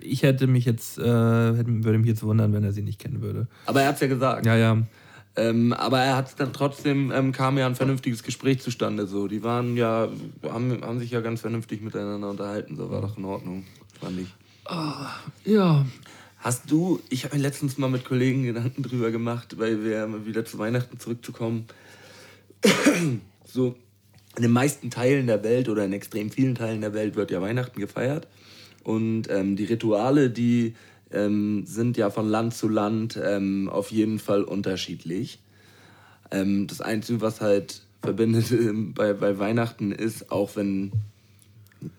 ich hätte mich jetzt, äh, würde mich jetzt wundern, wenn er sie nicht kennen würde. aber er hat es ja gesagt. Ja, ja. Ähm, aber er hat dann trotzdem, ähm, kam ja ein vernünftiges Gespräch zustande. So. Die waren ja, haben, haben sich ja ganz vernünftig miteinander unterhalten. So war doch in Ordnung, fand ich. Ja. Hast du, ich habe mir letztens mal mit Kollegen Gedanken drüber gemacht, weil wir wieder zu Weihnachten zurückzukommen. so, in den meisten Teilen der Welt oder in extrem vielen Teilen der Welt wird ja Weihnachten gefeiert. Und ähm, die Rituale, die ähm, sind ja von Land zu Land ähm, auf jeden Fall unterschiedlich. Ähm, das Einzige, was halt verbindet ähm, bei, bei Weihnachten ist, auch wenn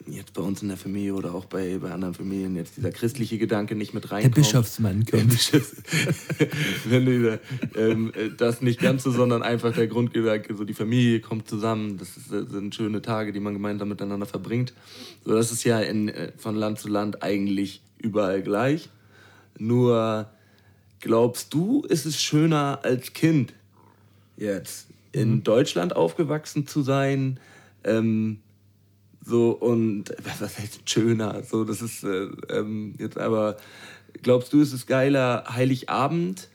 jetzt bei uns in der Familie oder auch bei, bei anderen Familien jetzt dieser christliche Gedanke nicht mit Der reinkommt. Bischofsmann kommt. Wenn dieser, ähm, äh, das nicht ganz so, sondern einfach der Grundgedanke, so die Familie kommt zusammen, das ist, äh, sind schöne Tage, die man gemeinsam miteinander verbringt. So, das ist ja in, äh, von Land zu Land eigentlich überall gleich. Nur glaubst du, ist es schöner als Kind jetzt in Deutschland aufgewachsen zu sein? Ähm, so und was heißt schöner? So, das ist äh, ähm, jetzt aber. Glaubst du, ist es geiler, Heiligabend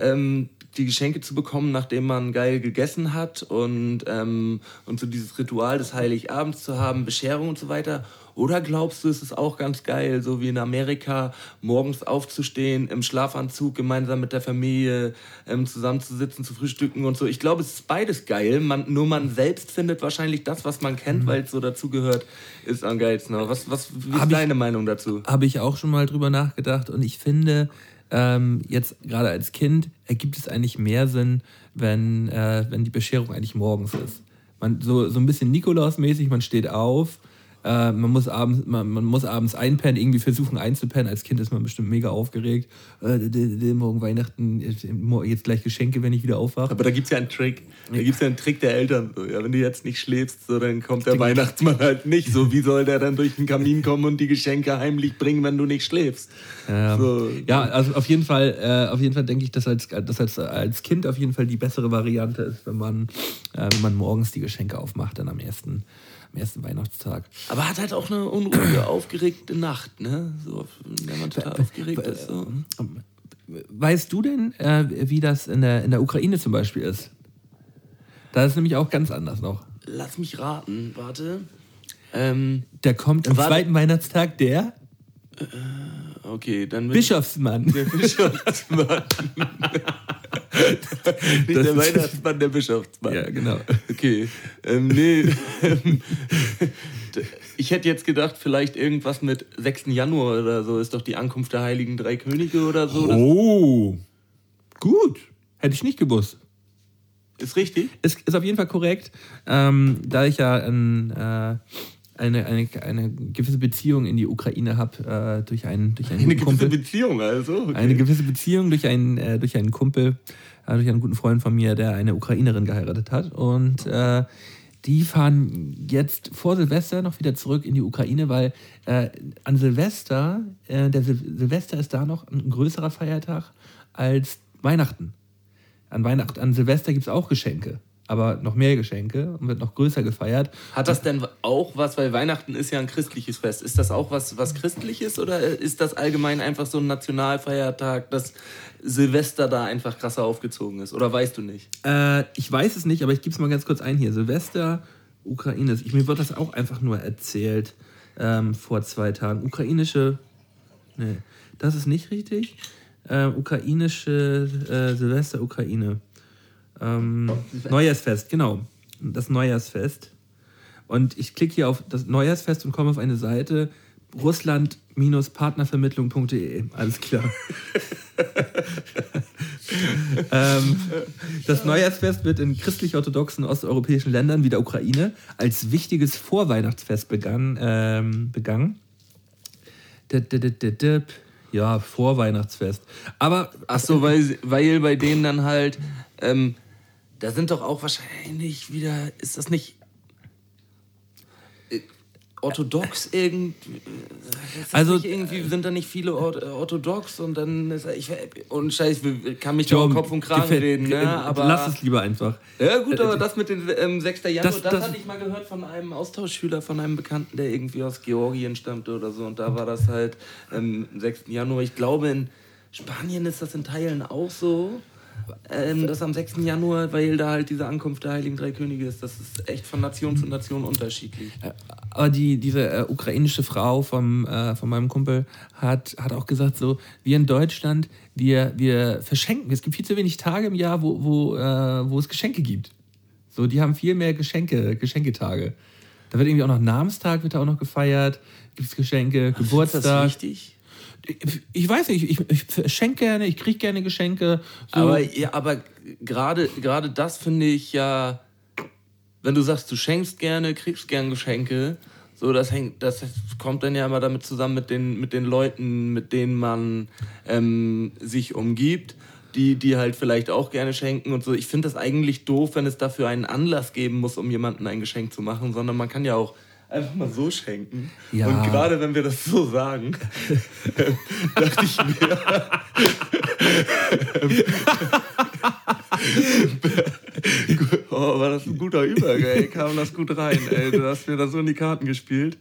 ähm, die Geschenke zu bekommen, nachdem man geil gegessen hat und, ähm, und so dieses Ritual des Heiligabends zu haben, Bescherung und so weiter? Oder glaubst du, es ist auch ganz geil, so wie in Amerika, morgens aufzustehen, im Schlafanzug gemeinsam mit der Familie ähm, zusammenzusitzen, zu frühstücken und so? Ich glaube, es ist beides geil. Man, nur man selbst findet wahrscheinlich das, was man kennt, weil es so dazugehört, ist am geilsten. Aber Was, was, wie ist Hab ich- deine Meinung dazu? Habe ich auch schon mal drüber nachgedacht und ich finde, ähm, jetzt gerade als Kind ergibt es eigentlich mehr Sinn, wenn, äh, wenn die Bescherung eigentlich morgens ist. Man, so, so ein bisschen Nikolaus-mäßig, man steht auf, äh, man, muss abends, man, man muss abends einpennen, irgendwie versuchen einzupennen. Als Kind ist man bestimmt mega aufgeregt. Äh, morgen Weihnachten, jetzt gleich Geschenke, wenn ich wieder aufwache. Aber da gibt es ja einen Trick. Da gibt es ja einen Trick der Eltern. So, ja, wenn du jetzt nicht schläfst, so, dann kommt der Weihnachtsmann halt nicht. So, wie soll der dann durch den Kamin kommen und die Geschenke heimlich bringen, wenn du nicht schläfst? Ja, So. ja also auf jeden Fall, äh, auf jeden Fall denke ich, dass als, dass als, als Kind auf jeden Fall die bessere Variante ist, wenn man, äh, wenn man morgens die Geschenke aufmacht, dann am ersten, am ersten Weihnachtstag. Aber hat halt auch eine unruhige, aufgeregte Nacht, ne? So, wenn man total aufgeregt ist. So. Weißt du denn, äh, wie das in der, in der Ukraine zum Beispiel ist? Da ist nämlich auch ganz anders noch. Lass mich raten, warte. Ähm, Da kommt am zweiten Weihnachtstag der okay, dann Bischofsmann. Der Bischofsmann. Nicht Das der Weihnachtsmann, der Bischofsmann. Ja, genau. Okay. Ähm, nee. ich hätte jetzt gedacht, vielleicht irgendwas mit 6. Januar oder so ist doch die Ankunft der Heiligen Drei Könige oder so. Oh, gut. Hätte ich nicht gewusst. Ist richtig. Ist, ist auf jeden Fall korrekt, ähm, da ich ja ein, äh, eine, eine, eine gewisse Beziehung in die Ukraine habe, äh, durch einen, durch einen Eine guten gewisse Kumpel. Beziehung, also. Okay. Eine gewisse Beziehung durch einen, äh, durch einen Kumpel, äh, durch einen guten Freund von mir, der eine Ukrainerin geheiratet hat. Und äh, die fahren jetzt vor Silvester noch wieder zurück in die Ukraine, weil äh, an Silvester, äh, der Sil Silvester ist da noch ein größerer Feiertag als Weihnachten. An Weihnachten, an Silvester gibt es auch Geschenke, aber noch mehr Geschenke und wird noch größer gefeiert. Hat das denn auch was, weil Weihnachten ist ja ein christliches Fest, ist das auch was, was christliches oder ist das allgemein einfach so ein Nationalfeiertag, dass Silvester da einfach krasser aufgezogen ist? Oder weißt du nicht? Äh, ich weiß es nicht, aber ich gebe es mal ganz kurz ein hier. Silvester, Ukraine. Ich, mir wird das auch einfach nur erzählt ähm, vor zwei Tagen. Ukrainische. Nee, das ist nicht richtig. Ähm, ukrainische äh, Silvester, Ukraine. Ähm, Neujahrsfest, genau. Das Neujahrsfest. Und ich klicke hier auf das Neujahrsfest und komme auf eine Seite russland-partnervermittlung.de. Alles klar. ähm, das Neujahrsfest wird in christlich-orthodoxen osteuropäischen Ländern wie der Ukraine als wichtiges Vorweihnachtsfest begann, ähm, begangen. Ja, Vorweihnachtsfest. Aber Ach so, weil, weil bei denen dann halt, ähm, da sind doch auch wahrscheinlich wieder, ist das nicht äh, orthodox irgendwie? Ist das Also, nicht irgendwie sind da nicht viele Or orthodox und dann ist ich und Scheiß, ich kann mich doch Kopf und Kragen reden, äh, ne? Aber lass es lieber einfach. ja gut, aber das mit den ähm, 6. Januar, das, Das- das- hatte ich mal gehört von einem Austauschschüler, von einem Bekannten, der irgendwie aus Georgien stammte oder so. Und da war das halt ähm, am 6. Januar. Ich glaube, in Spanien ist das in Teilen auch so. Ähm, das am 6. Januar, weil da halt diese Ankunft der Heiligen Drei Könige ist. Das ist echt von Nation zu Nation unterschiedlich. Aber die, diese äh, ukrainische Frau vom, äh, von meinem Kumpel hat, hat auch gesagt, so, wir in Deutschland, wir, wir verschenken. Es gibt viel zu wenig Tage im Jahr, wo, wo, äh, wo es Geschenke gibt. So, die haben viel mehr Geschenke, Geschenketage. Da wird irgendwie auch noch Namenstag wird da auch noch gefeiert, gibt es Geschenke, Ist das Geburtstag. wichtig? Ich, weiß nicht, ich, ich verschenke gerne, ich kriege gerne Geschenke. So. Aber, ja, aber gerade gerade das finde ich ja, wenn du sagst, du schenkst gerne, kriegst gern Geschenke, so das hängt, das kommt dann ja immer damit zusammen mit den mit den Leuten, mit denen man ähm, sich umgibt, die die halt vielleicht auch gerne schenken und so. Ich finde das eigentlich doof, wenn es dafür einen Anlass geben muss, um jemandem ein Geschenk zu machen, sondern man kann ja auch einfach mal so schenken. Ja. Und gerade wenn wir das so sagen, dachte ich mir, Oh, war das ein guter Übergang, ey. Kam das gut rein, ey. Du hast mir da so in die Karten gespielt.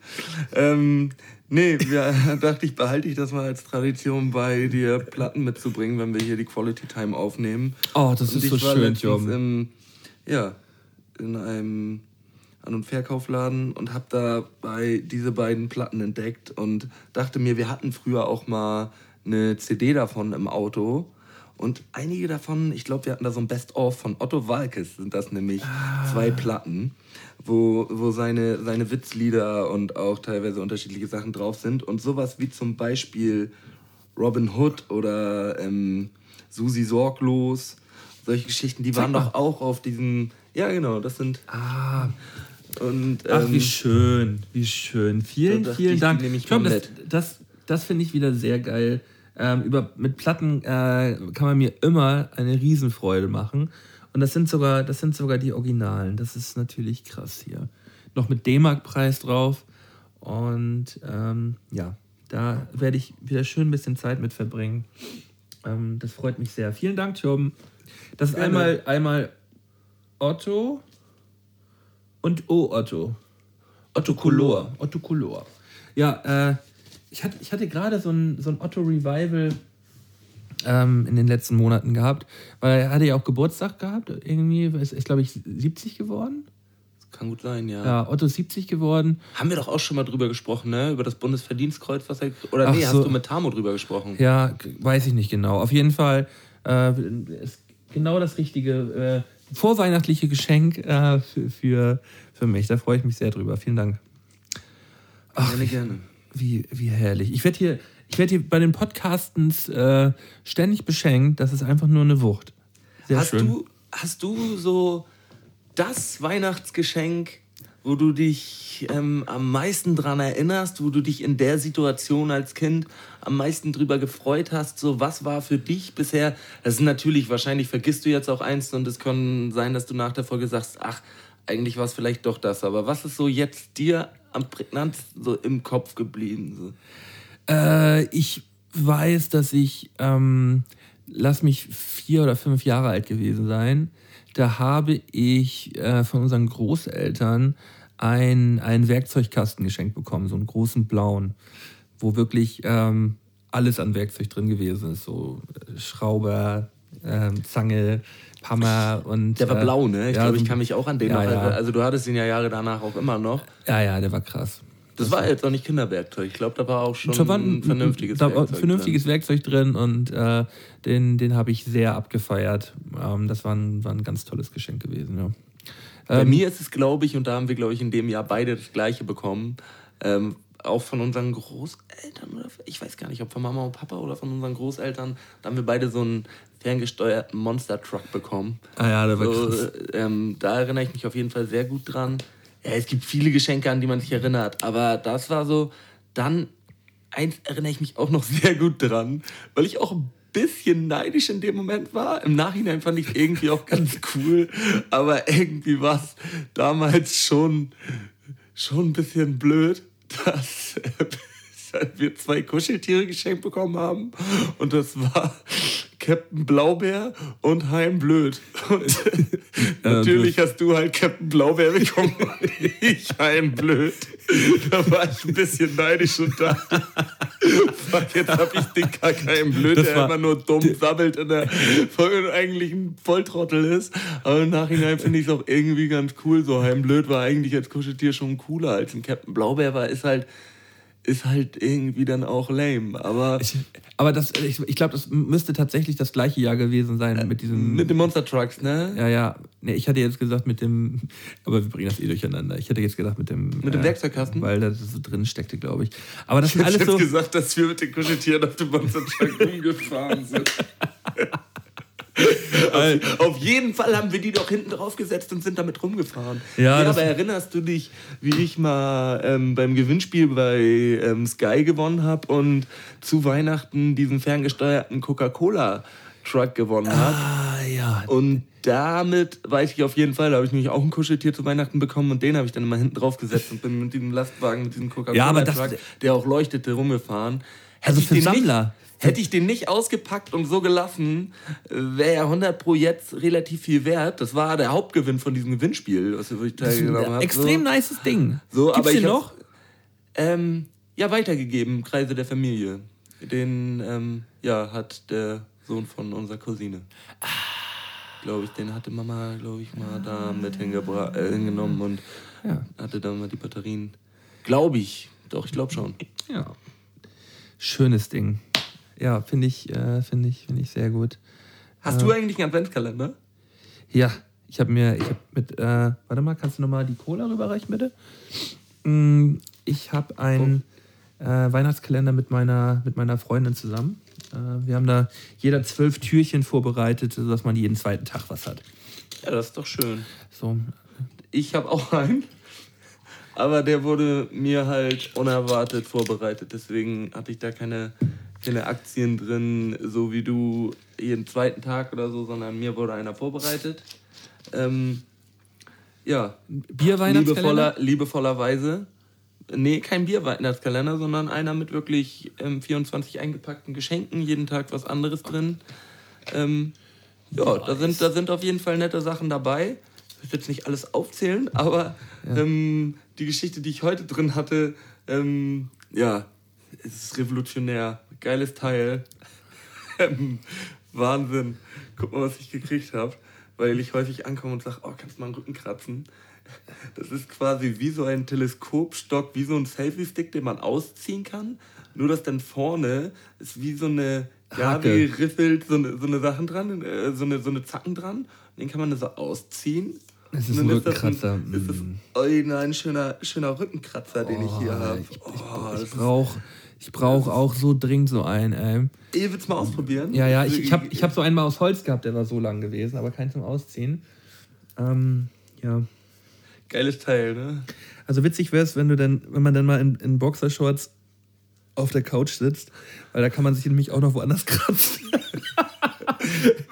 Ähm, nee, ja, dachte ich, behalte ich das mal als Tradition bei, dir Platten mitzubringen, wenn wir hier die Quality Time aufnehmen. Oh, das Und ist so schön. Im, ja, in einem An- und Verkaufladen und habe dabei diese beiden Platten entdeckt und dachte mir, wir hatten früher auch mal eine CD davon im Auto. Und einige davon, ich glaube, wir hatten da so ein Best-of von Otto Walkes, sind das nämlich zwei Platten, wo, wo seine, seine Witzlieder und auch teilweise unterschiedliche Sachen drauf sind. Und sowas wie zum Beispiel Robin Hood oder ähm, Susi Sorglos, solche Geschichten, die waren doch auch auf diesem Ja, genau, das sind. Ah. Und, Ach, wie ähm, schön, wie schön. Vielen, dachte vielen Dank. ich Tom, mal das, das, das finde ich wieder sehr geil. Ähm, über, mit Platten äh, kann man mir immer eine Riesenfreude machen. Und das sind sogar, das sind sogar die Originalen. Das ist natürlich krass hier. Noch mit D-Mark-Preis drauf. Und ähm, ja, da werde ich wieder schön ein bisschen Zeit mit verbringen. Ähm, das freut mich sehr. Vielen Dank, Tom. Das ist einmal, einmal Otto und O Otto. Otto Color. Otto Color. Ja, äh, ich hatte, ich hatte gerade so ein, so ein Otto Revival ähm, in den letzten Monaten gehabt, weil er hatte ja auch Geburtstag gehabt. Irgendwie ist, ist glaube ich, 70 geworden. Kann gut sein, ja. Ja, Otto ist 70 geworden. Haben wir doch auch schon mal drüber gesprochen, ne? Über das Bundesverdienstkreuz, was er. Oder Ach nee, so. hast du mit Tamo drüber gesprochen? Ja, weiß ich nicht genau. Auf jeden Fall äh, ist genau das richtige äh, vorweihnachtliche Geschenk äh, für, für, für mich. Da freue ich mich sehr drüber. Vielen Dank. gerne, gerne. Wie, wie herrlich. Ich werde hier, ich werd hier bei den Podcastens äh, ständig beschenkt. Das ist einfach nur eine Wucht. Sehr Hast schön. du, hast du so das Weihnachtsgeschenk, wo du dich ähm, am meisten dran erinnerst, wo du dich in der Situation als Kind am meisten drüber gefreut hast? So, was war für dich bisher? Das ist natürlich, wahrscheinlich vergisst du jetzt auch eins und es kann sein, dass du nach der Folge sagst, ach, eigentlich war es vielleicht doch das. Aber was ist so jetzt dir am prägnantesten so im Kopf geblieben? So? Äh, ich weiß, dass ich, ähm, lass mich vier oder fünf Jahre alt gewesen sein. Da habe ich äh, von unseren Großeltern ein, einen Werkzeugkasten geschenkt bekommen, so einen großen blauen, wo wirklich ähm, alles an Werkzeug drin gewesen ist. So äh, Schrauber, ähm, Zange, Hammer und. Der war äh, blau, ne? Ich ja, glaube, ich kann mich auch an den Ja, noch ja. erinnern. Also du hattest ihn ja Jahre danach auch immer noch. Ja, ja, der war krass. Das war jetzt auch nicht Kinderwerkzeug. Ich glaube, da war auch schon war ein vernünftiges da war Werkzeug. ein vernünftiges Werkzeug drin und äh, den, den habe ich sehr abgefeiert. Ähm, das war ein, war ein ganz tolles Geschenk gewesen, ja. Bei Ähm, mir ist es, glaube ich, und da haben wir, glaube ich, in dem Jahr beide das Gleiche bekommen. Ähm, auch von unseren Großeltern oder ich weiß gar nicht, ob von Mama und Papa oder von unseren Großeltern. Da haben wir beide so einen ferngesteuerten Monster Truck bekommen. Ah ja, der war So, krass. ähm, da erinnere ich mich auf jeden Fall sehr gut dran. Ja, es gibt viele Geschenke, an die man sich erinnert, aber das war so. Dann eins erinnere ich mich auch noch sehr gut dran, weil ich auch ein bisschen neidisch in dem Moment war. Im Nachhinein fand ich irgendwie auch ganz cool, aber irgendwie war es damals schon, schon ein bisschen blöd, dass äh, wir zwei Kuscheltiere geschenkt bekommen haben und das war Captain Blaubeer und Heim Blöd. Und natürlich hast du halt Captain Blaubeer bekommen und ich Heim Blöd. Da war ich ein bisschen neidisch und dachte, fuck, jetzt hab ich den Kakaim Blöd, Das der immer nur dumm sabbelt in der und eigentlich ein Volltrottel ist. Aber im Nachhinein finde ich es auch irgendwie ganz cool. So Heim Blöd war eigentlich als Kuscheltier schon cooler als ein Captain Blaubeer war, ist halt ist halt irgendwie dann auch lame. Aber Ich, aber das, ich, ich glaube, das müsste tatsächlich das gleiche Jahr gewesen sein mit diesem. mit den Monster Trucks, ne? ja, ja. Nee, ich hatte jetzt gesagt mit dem. Aber wir bringen das eh durcheinander. Ich hätte jetzt gedacht mit dem. Mit dem Werkzeugkasten? Weil das so drin steckte, glaube ich. Aber das Ich sind alles jetzt so. gesagt, dass wir mit den Kuscheltieren auf dem Monster Truck rumgefahren sind. auf, auf jeden Fall haben wir die doch hinten drauf gesetzt und sind damit rumgefahren. Ja, ja aber erinnerst du dich, wie ich mal ähm, beim Gewinnspiel bei ähm, Sky gewonnen habe und zu Weihnachten diesen ferngesteuerten Coca-Cola-Truck gewonnen habe? Ah, ja. Und damit weiß ich auf jeden Fall, da habe ich nämlich auch ein Kuscheltier zu Weihnachten bekommen und den habe ich dann immer hinten drauf gesetzt und bin mit diesem Lastwagen, mit diesem Ja, Coca-Cola-Truck, der auch leuchtete, rumgefahren. Hätte Also für den Sammler. Nicht, hätte ich den nicht ausgepackt und so gelassen, wäre er 100 pro jetzt relativ viel wert. Das war der Hauptgewinn von diesem Gewinnspiel, was ist teilgenommen ein habe. extrem so. nices Ding. So, Gibt's aber ich noch? Ähm, ja, weitergegeben Kreise der Familie. Den ähm, ja, hat der Sohn von unserer Cousine. Glaube ich, den hatte Mama, glaube ich, mal da mit äh, hingenommen und Ja. hatte da mal die Batterien. Glaube ich. Doch, ich glaube schon. Ja. Schönes Ding. Ja, finde ich, äh, finde ich, finde ich sehr gut. Hast du eigentlich einen Adventskalender? Ja, ich habe mir, ich habe mit, äh, warte mal, kannst du nochmal die Cola rüberreichen, bitte? Mm, Ich habe einen äh, Weihnachtskalender mit meiner, mit meiner Freundin zusammen. Äh, wir haben da jeder zwölf Türchen vorbereitet, sodass man jeden zweiten Tag was hat. Ja, das ist doch schön. So. Ich habe auch einen. Aber der wurde mir halt unerwartet vorbereitet. Deswegen hatte ich da keine, keine Aktien drin, so wie du jeden zweiten Tag oder so, sondern mir wurde einer vorbereitet. Ähm, ja. Liebevoller, liebevollerweise. Nee, kein Bierweihnachtskalender, sondern einer mit wirklich ähm, 24 eingepackten Geschenken, jeden Tag was anderes drin. Ähm, ja, da sind, da sind auf jeden Fall nette Sachen dabei. Ich will jetzt nicht alles aufzählen, aber ja. ähm, die Geschichte, die ich heute drin hatte, ähm, ja, es ist revolutionär. Geiles Teil. Ähm, Wahnsinn. Guck mal, was ich gekriegt habe. Weil ich häufig ankomme und sage, oh, kannst du mal einen Rücken kratzen? Das ist quasi wie so ein Teleskopstock, wie so ein Selfie-Stick, den man ausziehen kann. Nur, dass dann vorne ist wie so eine, ja, wie riffelt so eine, so eine Sachen dran, äh, so eine, so eine Zacken dran. Den kann man so ausziehen. Das ist ein Rückenkratzer. Das, ein, das ist oh, ein schöner, schöner Rückenkratzer, den oh, ich hier habe. Ich, oh, ich brauche ich brauch auch so dringend so einen, ey. Ihr willst mal ausprobieren? Ja, ja, ich, ich habe ich hab so einen mal aus Holz gehabt, der war so lang gewesen, aber keinen zum Ausziehen. Ähm, ja. Geiles Teil, ne? Also witzig wäre es, wenn du dann, wenn man dann mal in, in Boxershorts auf der Couch sitzt, weil da kann man sich nämlich auch noch woanders kratzen.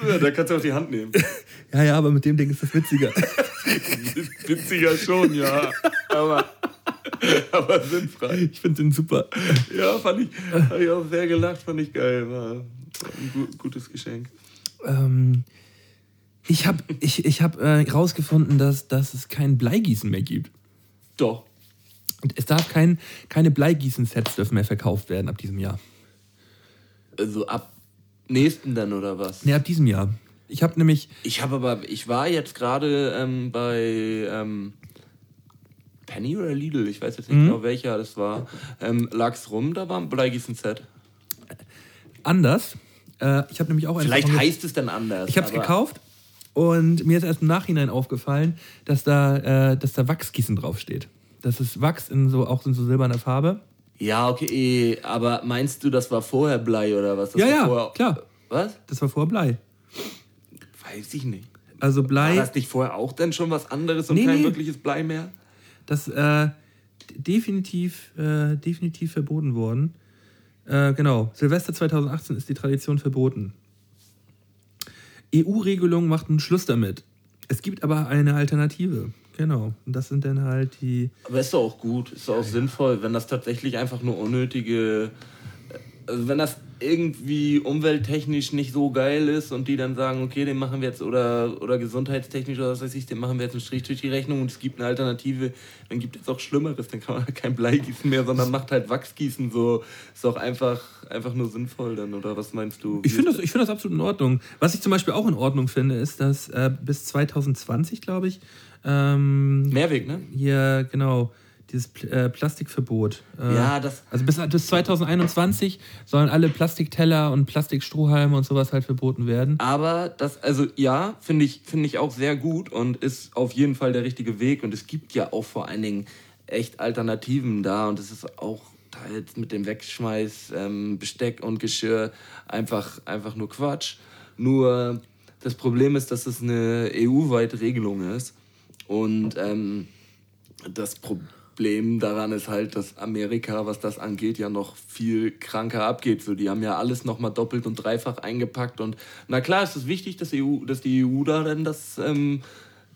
ja, da kannst du auch die Hand nehmen. Ja, ja, aber mit dem Ding ist das witziger. witziger schon, ja. Aber, aber sinnfrei. Ich finde den super. Ja, fand ich, habe ich auch sehr gelacht, fand ich geil. War ein gutes Geschenk. Ähm, ich habe ich, ich hab, äh, rausgefunden, dass, dass es kein Bleigießen mehr gibt. Doch. Und es darf kein, keine Bleigießen-Sets dürfen mehr verkauft werden ab diesem Jahr. Also ab nächsten dann oder was? Nee, ab diesem Jahr. Ich habe nämlich. Ich habe aber, ich war jetzt gerade ähm, bei ähm, Penny oder Lidl, ich weiß jetzt nicht mhm. genau welcher das war. Ähm, lag's rum, da war ein Bleigießen-Set. Anders. Äh, ich habe nämlich auch ein. Vielleicht heißt es dann anders. Ich habe es gekauft und mir ist erst im Nachhinein aufgefallen, dass da, äh, dass da Wachsgießen draufsteht. Das ist Wachs in so, auch in so silberner Farbe. Ja, okay, aber meinst du, das war vorher Blei oder was? Das ja, ja, vorher... klar. Was? Das war vorher Blei. Weiß ich nicht. Also Blei. War das nicht vorher auch denn schon was anderes und nee, kein nee. wirkliches Blei mehr? Das äh, definitiv, äh, definitiv verboten worden. Äh, genau. Silvester 2018 ist die Tradition verboten. EU-Regelung macht einen Schluss damit. Es gibt aber eine Alternative. Genau. Und das sind dann halt die. Aber ist doch auch gut, ist doch auch ja, sinnvoll, wenn das tatsächlich einfach nur unnötige. Also wenn das irgendwie umwelttechnisch nicht so geil ist und die dann sagen, okay, den machen wir jetzt oder, oder gesundheitstechnisch oder was weiß ich, den machen wir jetzt einen Strich durch die Rechnung und es gibt eine Alternative, dann gibt es auch Schlimmeres, dann kann man kein Bleigießen mehr, sondern macht halt Wachsgießen so. Ist auch einfach, einfach nur sinnvoll dann, oder was meinst du? Ich finde das, find das absolut in Ordnung. Was ich zum Beispiel auch in Ordnung finde, ist, dass äh, bis 2020, glaube ich, ähm, Mehrweg, ne? Hier, genau. Dieses äh, Plastikverbot. Äh, ja, das. Also bis, bis 2021 sollen alle Plastikteller und Plastikstrohhalme und sowas halt verboten werden. Aber das, also ja, finde ich, find ich auch sehr gut und ist auf jeden Fall der richtige Weg. Und es gibt ja auch vor allen Dingen echt Alternativen da und es ist auch teils mit dem Wegschmeiß, ähm, Besteck und Geschirr einfach, einfach nur Quatsch. Nur das Problem ist, dass es eine EU-weite Regelung ist. Und ähm, das Problem daran ist halt, dass Amerika, was das angeht, ja noch viel kranker abgeht. So, die haben ja alles nochmal doppelt und dreifach eingepackt. Und na klar ist es wichtig, dass, EU, dass die EU da dann das, ähm,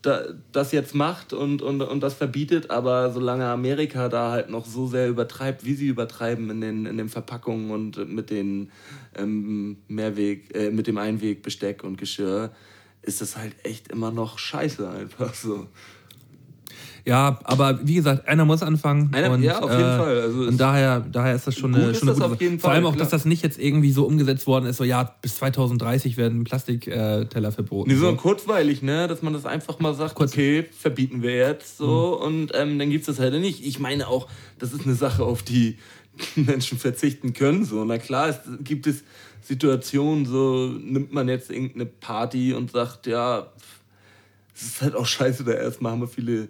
da, das jetzt macht und, und, und das verbietet. Aber solange Amerika da halt noch so sehr übertreibt, wie sie übertreiben in den, in den Verpackungen und mit den ähm, Mehrweg, äh, mit dem Einwegbesteck und Geschirr, ist das halt echt immer noch scheiße einfach so. Ja, aber wie gesagt, einer muss anfangen. Einer, und, ja, auf jeden äh, Fall. Also und daher, daher ist das schon eine, schon eine gute Sache. Vor allem auch, klar. dass das nicht jetzt irgendwie so umgesetzt worden ist, so ja, bis 2030 werden Plastikteller verboten. Nee, so, so kurzweilig, ne? Dass man das einfach mal sagt, Kurz. okay, verbieten wir jetzt so mhm. und ähm, dann gibt es das halt nicht. Ich meine auch, das ist eine Sache, auf die Menschen verzichten können. So. Na klar, es gibt es Situationen, so nimmt man jetzt irgendeine Party und sagt, ja, es ist halt auch scheiße, da erstmal haben wir viele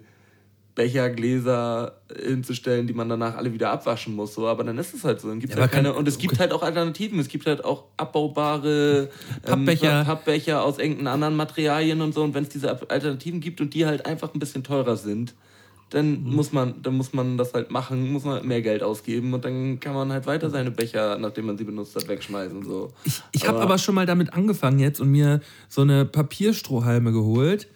Becher, Gläser hinzustellen, die man danach alle wieder abwaschen muss. So, aber dann ist es halt so. Dann gibt's Ja, halt keine, und es gibt halt auch Alternativen. Es gibt halt auch abbaubare Pappbecher. Ähm, Pappbecher aus irgendeinen anderen Materialien und so. Und wenn es diese Alternativen gibt und die halt einfach ein bisschen teurer sind, dann Mhm. muss man, dann muss man das halt machen, muss man halt mehr Geld ausgeben und dann kann man halt weiter seine Becher, nachdem man sie benutzt hat, wegschmeißen. So. Ich, ich habe aber schon mal damit angefangen jetzt und mir so eine Papierstrohhalme geholt.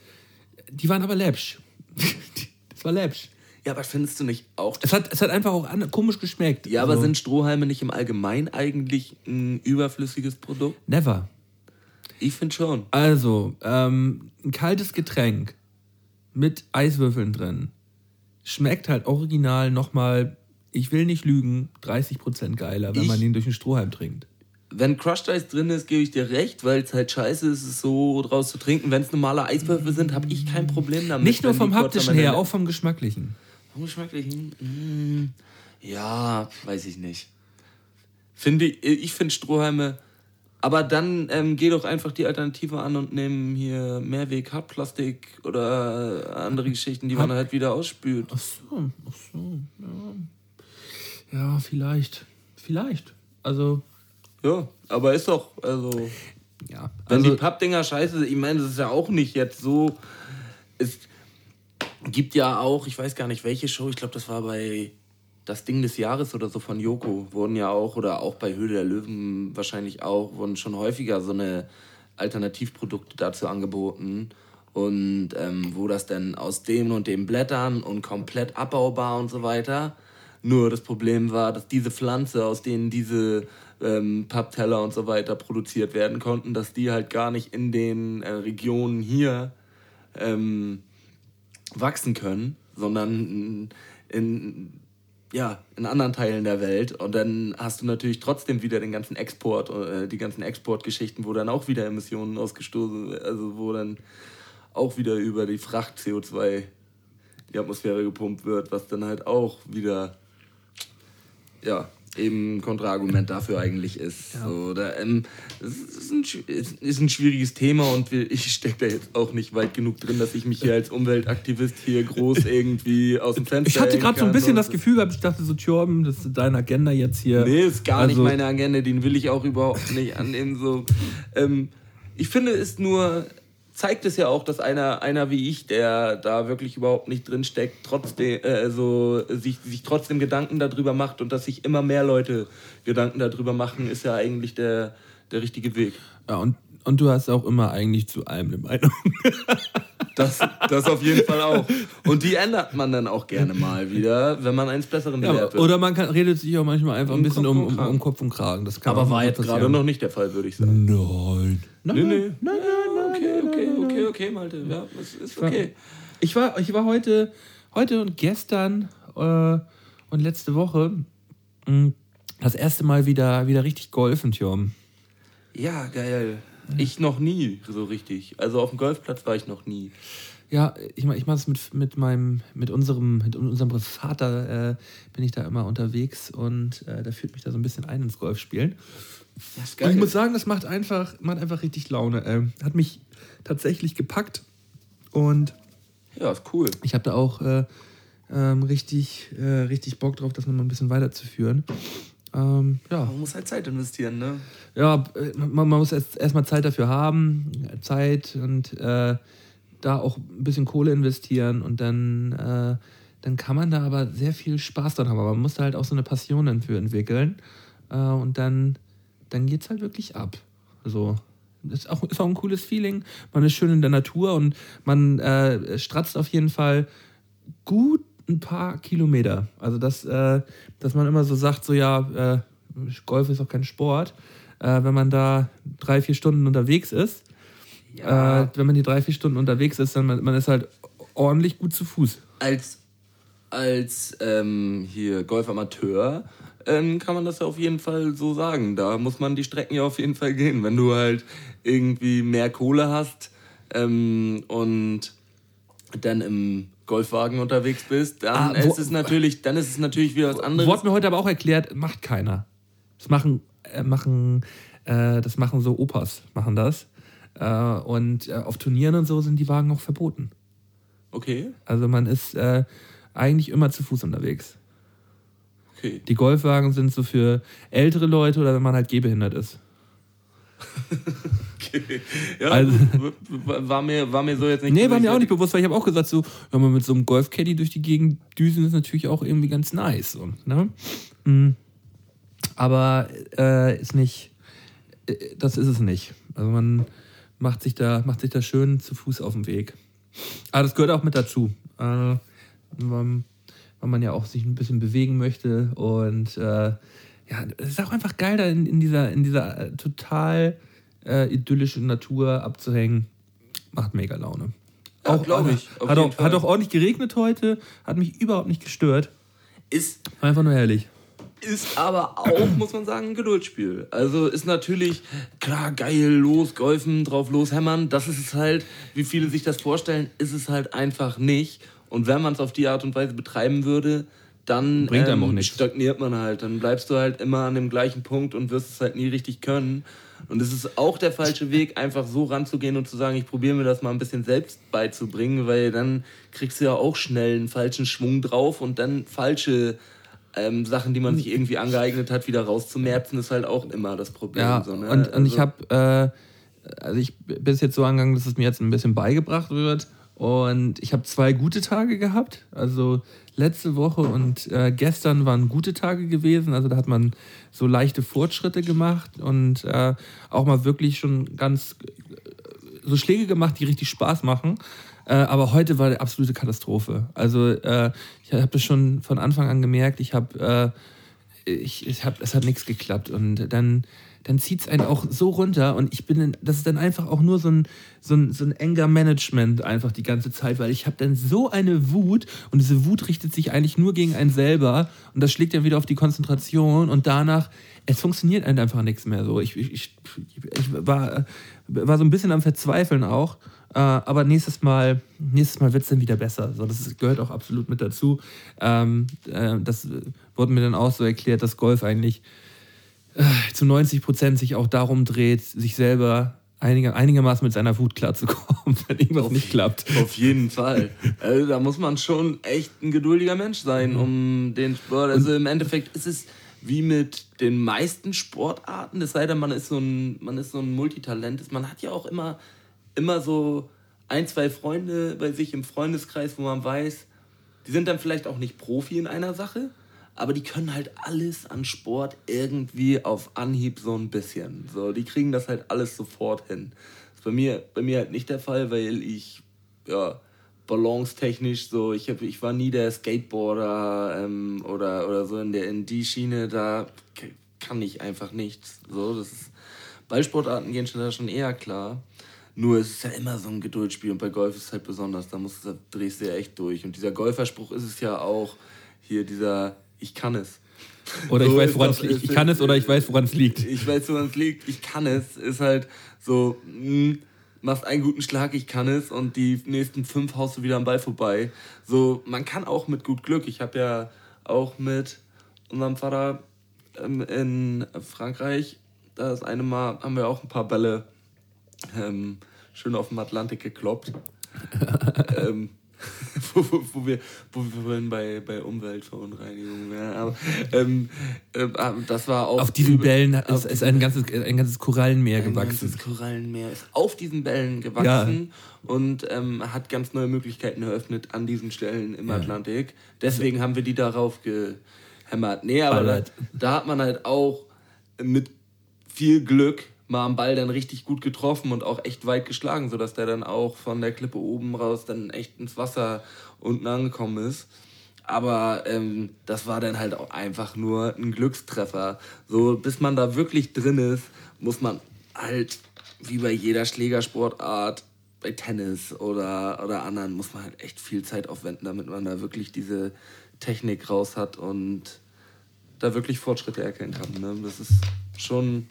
Die waren aber läppsch. das war läppsch. Ja, aber findest du nicht auch? Es hat, es hat einfach auch an, komisch geschmeckt. Ja, aber Also, sind Strohhalme nicht im Allgemeinen eigentlich ein überflüssiges Produkt? Never. Ich finde schon. Also, ähm, ein kaltes Getränk mit Eiswürfeln drin schmeckt halt original nochmal, ich will nicht lügen, 30% geiler, wenn Ich- man den durch einen Strohhalm trinkt. Wenn Crushed Eis drin ist, gebe ich dir recht, weil es halt scheiße ist, es so draus zu trinken. Wenn es normale Eiswürfel sind, habe ich kein Problem damit. Nicht nur vom haptischen her, auch vom geschmacklichen. Vom geschmacklichen? Mm, ja, weiß ich nicht. Finde ich, ich finde Strohhalme. Aber dann ähm, geh doch einfach die Alternative an und nimm hier Mehrweg-Hartplastik oder andere Geschichten, die man halt wieder ausspült. Ach so, ach so, ja. Ja, vielleicht. Vielleicht. Also, Ja, aber ist doch, also. ja. Wenn Also, die Pappdinger scheiße ich meine, das ist ja auch nicht jetzt so. Es gibt ja auch, ich weiß gar nicht welche Show, ich glaube, das war bei Das Ding des Jahres oder so von Joko, wurden ja auch, oder auch bei Höhle der Löwen wahrscheinlich auch, wurden schon häufiger so eine Alternativprodukte dazu angeboten. Und ähm, wo das denn aus dem und dem Blättern und komplett abbaubar und so weiter. Nur das Problem war, dass diese Pflanze, aus denen diese ähm, Pappteller und so weiter produziert werden konnten, dass die halt gar nicht in den äh, Regionen hier ähm, wachsen können, sondern in, ja, in anderen Teilen der Welt. Und dann hast du natürlich trotzdem wieder den ganzen Export, äh, die ganzen Exportgeschichten, wo dann auch wieder Emissionen ausgestoßen, also wo dann auch wieder über die Fracht CO2 in die Atmosphäre gepumpt wird, was dann halt auch wieder ja, eben Kontraargument dafür eigentlich ist. So, da, ähm, es ist ein, es ist ein schwieriges Thema und wir, ich stecke da jetzt auch nicht weit genug drin, dass ich mich hier als Umweltaktivist hier groß irgendwie aus dem Fenster ich hatte gerade so ein bisschen das Gefühl gehabt, ich dachte so, Tjorben, das ist deine Agenda jetzt hier. Nee, ist gar nicht Also- meine Agenda, den will ich auch überhaupt nicht annehmen. So. Ähm, ich finde es nur, zeigt es ja auch, dass einer, einer wie ich, der da wirklich überhaupt nicht drin steckt, trotzdem, äh, so, sich, sich trotzdem Gedanken darüber macht und dass sich immer mehr Leute Gedanken darüber machen, ist ja eigentlich der, der richtige Weg. Ja, und, und du hast auch immer eigentlich zu allem eine Meinung. Das, das auf jeden Fall auch. Und die ändert man dann auch gerne mal wieder, wenn man eines Besseren Ja, wird. oder man kann, redet sich auch manchmal einfach ein Um bisschen Kopf um, um, um Kopf und Kragen. Das kann Aber war jetzt gerade noch nicht der Fall, würde ich sagen. Nein. Nein, nein. nee. Nein, nein, okay, okay, okay, okay, Malte. Ja, es ist okay. Ich war, ich war heute, heute und gestern äh, und letzte Woche mh, das erste Mal wieder, wieder richtig golfen, Tjom. Ja, geil. Ich noch nie so richtig. Also auf dem Golfplatz war ich noch nie. Ja, ich mach, ich mache es mit, mit meinem, mit unserem, mit unserem Vater äh, bin ich da immer unterwegs und äh, der führt mich da so ein bisschen ein ins Golfspielen. Das ist Und ich muss sagen, das macht einfach, macht einfach richtig Laune. Ähm, hat mich tatsächlich gepackt und Ja, ist cool. ich habe da auch äh, ähm, richtig, äh, richtig Bock drauf, das nochmal ein bisschen weiterzuführen. Ähm, ja, Man muss halt Zeit investieren, ne? ja äh, man, man muss erst erstmal Zeit dafür haben, Zeit und äh, da auch ein bisschen Kohle investieren und dann, äh, dann kann man da aber sehr viel Spaß dran haben. Aber man muss da halt auch so eine Passion dafür entwickeln äh, und dann, dann geht es halt wirklich ab. So. Ist auch, ist auch ein cooles Feeling. Man ist schön in der Natur und man äh, stratzt auf jeden Fall gut ein paar Kilometer. Also, dass, äh, dass man immer so sagt, so ja, äh, Golf ist auch kein Sport. Äh, wenn man da drei, vier Stunden unterwegs ist, Ja. äh, wenn man die drei, vier Stunden unterwegs ist, dann man, man ist halt ordentlich gut zu Fuß. Als, als ähm, hier Golfamateur ähm, kann man das ja auf jeden Fall so sagen. Da muss man die Strecken ja auf jeden Fall gehen. Wenn du halt irgendwie mehr Kohle hast ähm, und dann im Golfwagen unterwegs bist, dann, Ah, ist es natürlich, dann ist es natürlich wieder was anderes. Wurde mir heute aber auch erklärt, macht keiner. Das machen, äh, machen, äh, das machen so Opas, machen das. Äh, und äh, auf Turnieren und so sind die Wagen auch verboten. Okay. Also man ist, äh, eigentlich immer zu Fuß unterwegs. Okay. Die Golfwagen sind so für ältere Leute oder wenn man halt gehbehindert ist. okay. Ja, Also- war, mir, war mir so jetzt nicht Nee, war mir bewusst. auch nicht bewusst, weil ich habe auch gesagt, so, wenn man mit so einem Golfcaddy durch die Gegend düsen, ist natürlich auch irgendwie ganz nice. So, ne? Mhm. Aber äh, ist nicht, äh, das ist es nicht. Also man macht sich da, macht sich da schön zu Fuß auf den Weg. Aber das gehört auch mit dazu. Äh, weil man ja auch sich ein bisschen bewegen möchte und äh, ja, es ist auch einfach geil, da in, in dieser, in dieser äh, total äh, idyllischen Natur abzuhängen. Macht mega Laune. Ja, glaub ich, Hat auch, Fall. hat auch ordentlich geregnet heute, hat mich überhaupt nicht gestört. Ist War Einfach nur herrlich. Ist aber auch, muss man sagen, ein Geduldsspiel. Also ist natürlich, klar, geil, los, golfen, drauf loshämmern. Das ist es halt, wie viele sich das vorstellen, ist es halt einfach nicht. Und wenn man es auf die Art und Weise betreiben würde, dann Bringt einem ähm, auch nichts. stagniert man halt. Dann bleibst du halt immer an dem gleichen Punkt und wirst es halt nie richtig können. Und es ist auch der falsche Weg, einfach so ranzugehen und zu sagen, ich probiere mir das mal ein bisschen selbst beizubringen, weil dann kriegst du ja auch schnell einen falschen Schwung drauf und dann falsche ähm, Sachen, die man sich irgendwie angeeignet hat, wieder rauszumerzen, ist halt auch immer das Problem. Ja, so, ne? und, und ich Also- habe, äh, also ich bin jetzt so angegangen, dass es mir jetzt ein bisschen beigebracht wird. Und ich habe zwei gute Tage gehabt. Also letzte Woche und äh, gestern waren gute Tage gewesen. Also da hat man so leichte Fortschritte gemacht und äh, auch mal wirklich schon ganz äh, so Schläge gemacht, die richtig Spaß machen. Äh, aber heute war eine absolute Katastrophe. Also äh, ich habe das schon von Anfang an gemerkt. Ich habe äh, ich, ich hab, es hat nichts geklappt und dann, dann zieht es einen auch so runter und ich bin, das ist dann einfach auch nur so ein, so ein, so ein Anger-Management einfach die ganze Zeit, weil ich habe dann so eine Wut und diese Wut richtet sich eigentlich nur gegen einen selber und das schlägt dann wieder auf die Konzentration und danach, es funktioniert einem einfach nichts mehr so. Ich, ich, ich, ich war, war so ein bisschen am Verzweifeln auch. Äh, aber nächstes Mal, nächstes Mal wird es dann wieder besser. So, das gehört auch absolut mit dazu. Ähm, äh, das wurde mir dann auch so erklärt, dass Golf eigentlich zu 90 Prozent sich auch darum dreht, sich selber einige, einigermaßen mit seiner Wut klarzukommen, wenn irgendwas nicht klappt. Auf jeden Fall. Also, da muss man schon echt ein geduldiger Mensch sein, um den Sport. Also im Endeffekt ist es wie mit den meisten Sportarten, es sei denn, man ist so ein, man ist so ein Multitalent. Man hat ja auch immer, immer so ein, zwei Freunde bei sich im Freundeskreis, wo man weiß, die sind dann vielleicht auch nicht Profi in einer Sache, aber die können halt alles an Sport irgendwie auf Anhieb so ein bisschen. So, die kriegen das halt alles sofort hin. Das ist bei mir, bei mir halt nicht der Fall, weil ich, ja, balance-technisch so, ich, hab, ich war nie der Skateboarder ähm, oder, oder so in, der, in die Schiene, da kann ich einfach nichts. So, das ist, Ballsportarten gehen schon da schon eher klar. Nur es ist ja immer so ein Geduldsspiel und bei Golf ist es halt besonders, da, musst, da drehst du ja echt durch. Und dieser Golferspruch ist es ja auch, hier dieser, ich kann es. Oder ich So weiß, ist woran es liegt. Ich kann es oder ich weiß, woran es liegt. Ich weiß, woran es liegt, ich kann es. Ist halt so, mh, machst einen guten Schlag, ich kann es und die nächsten fünf haust du wieder am Ball vorbei. So, man kann auch mit gut Glück. Ich habe ja auch mit unserem Vater ähm, in Frankreich, das eine Mal haben wir auch ein paar Bälle ähm, schön auf dem Atlantik gekloppt. ähm, wo, wo, wo, wir, wo wir vorhin bei, bei Umweltverunreinigung wären. Aber ähm, äh, das war auch. Auf diesen Bällen ist, ist ein, ganzes, ein ganzes Korallenmeer ein gewachsen. ganzes Korallenmeer ist auf diesen Bällen gewachsen und ähm, hat ganz neue Möglichkeiten eröffnet an diesen Stellen im Atlantik. Deswegen haben wir die darauf gehämmert. Nee, aber da, da hat man halt auch mit viel Glück mal am Ball dann richtig gut getroffen und auch echt weit geschlagen, sodass der dann auch von der Klippe oben raus dann echt ins Wasser unten angekommen ist. Aber ähm, das war dann halt auch einfach nur ein Glückstreffer. So, bis man da wirklich drin ist, muss man halt, wie bei jeder Schlägersportart, bei Tennis oder, oder anderen, muss man halt echt viel Zeit aufwenden, damit man da wirklich diese Technik raus hat und da wirklich Fortschritte erkennen kann. Ne? Das ist schon.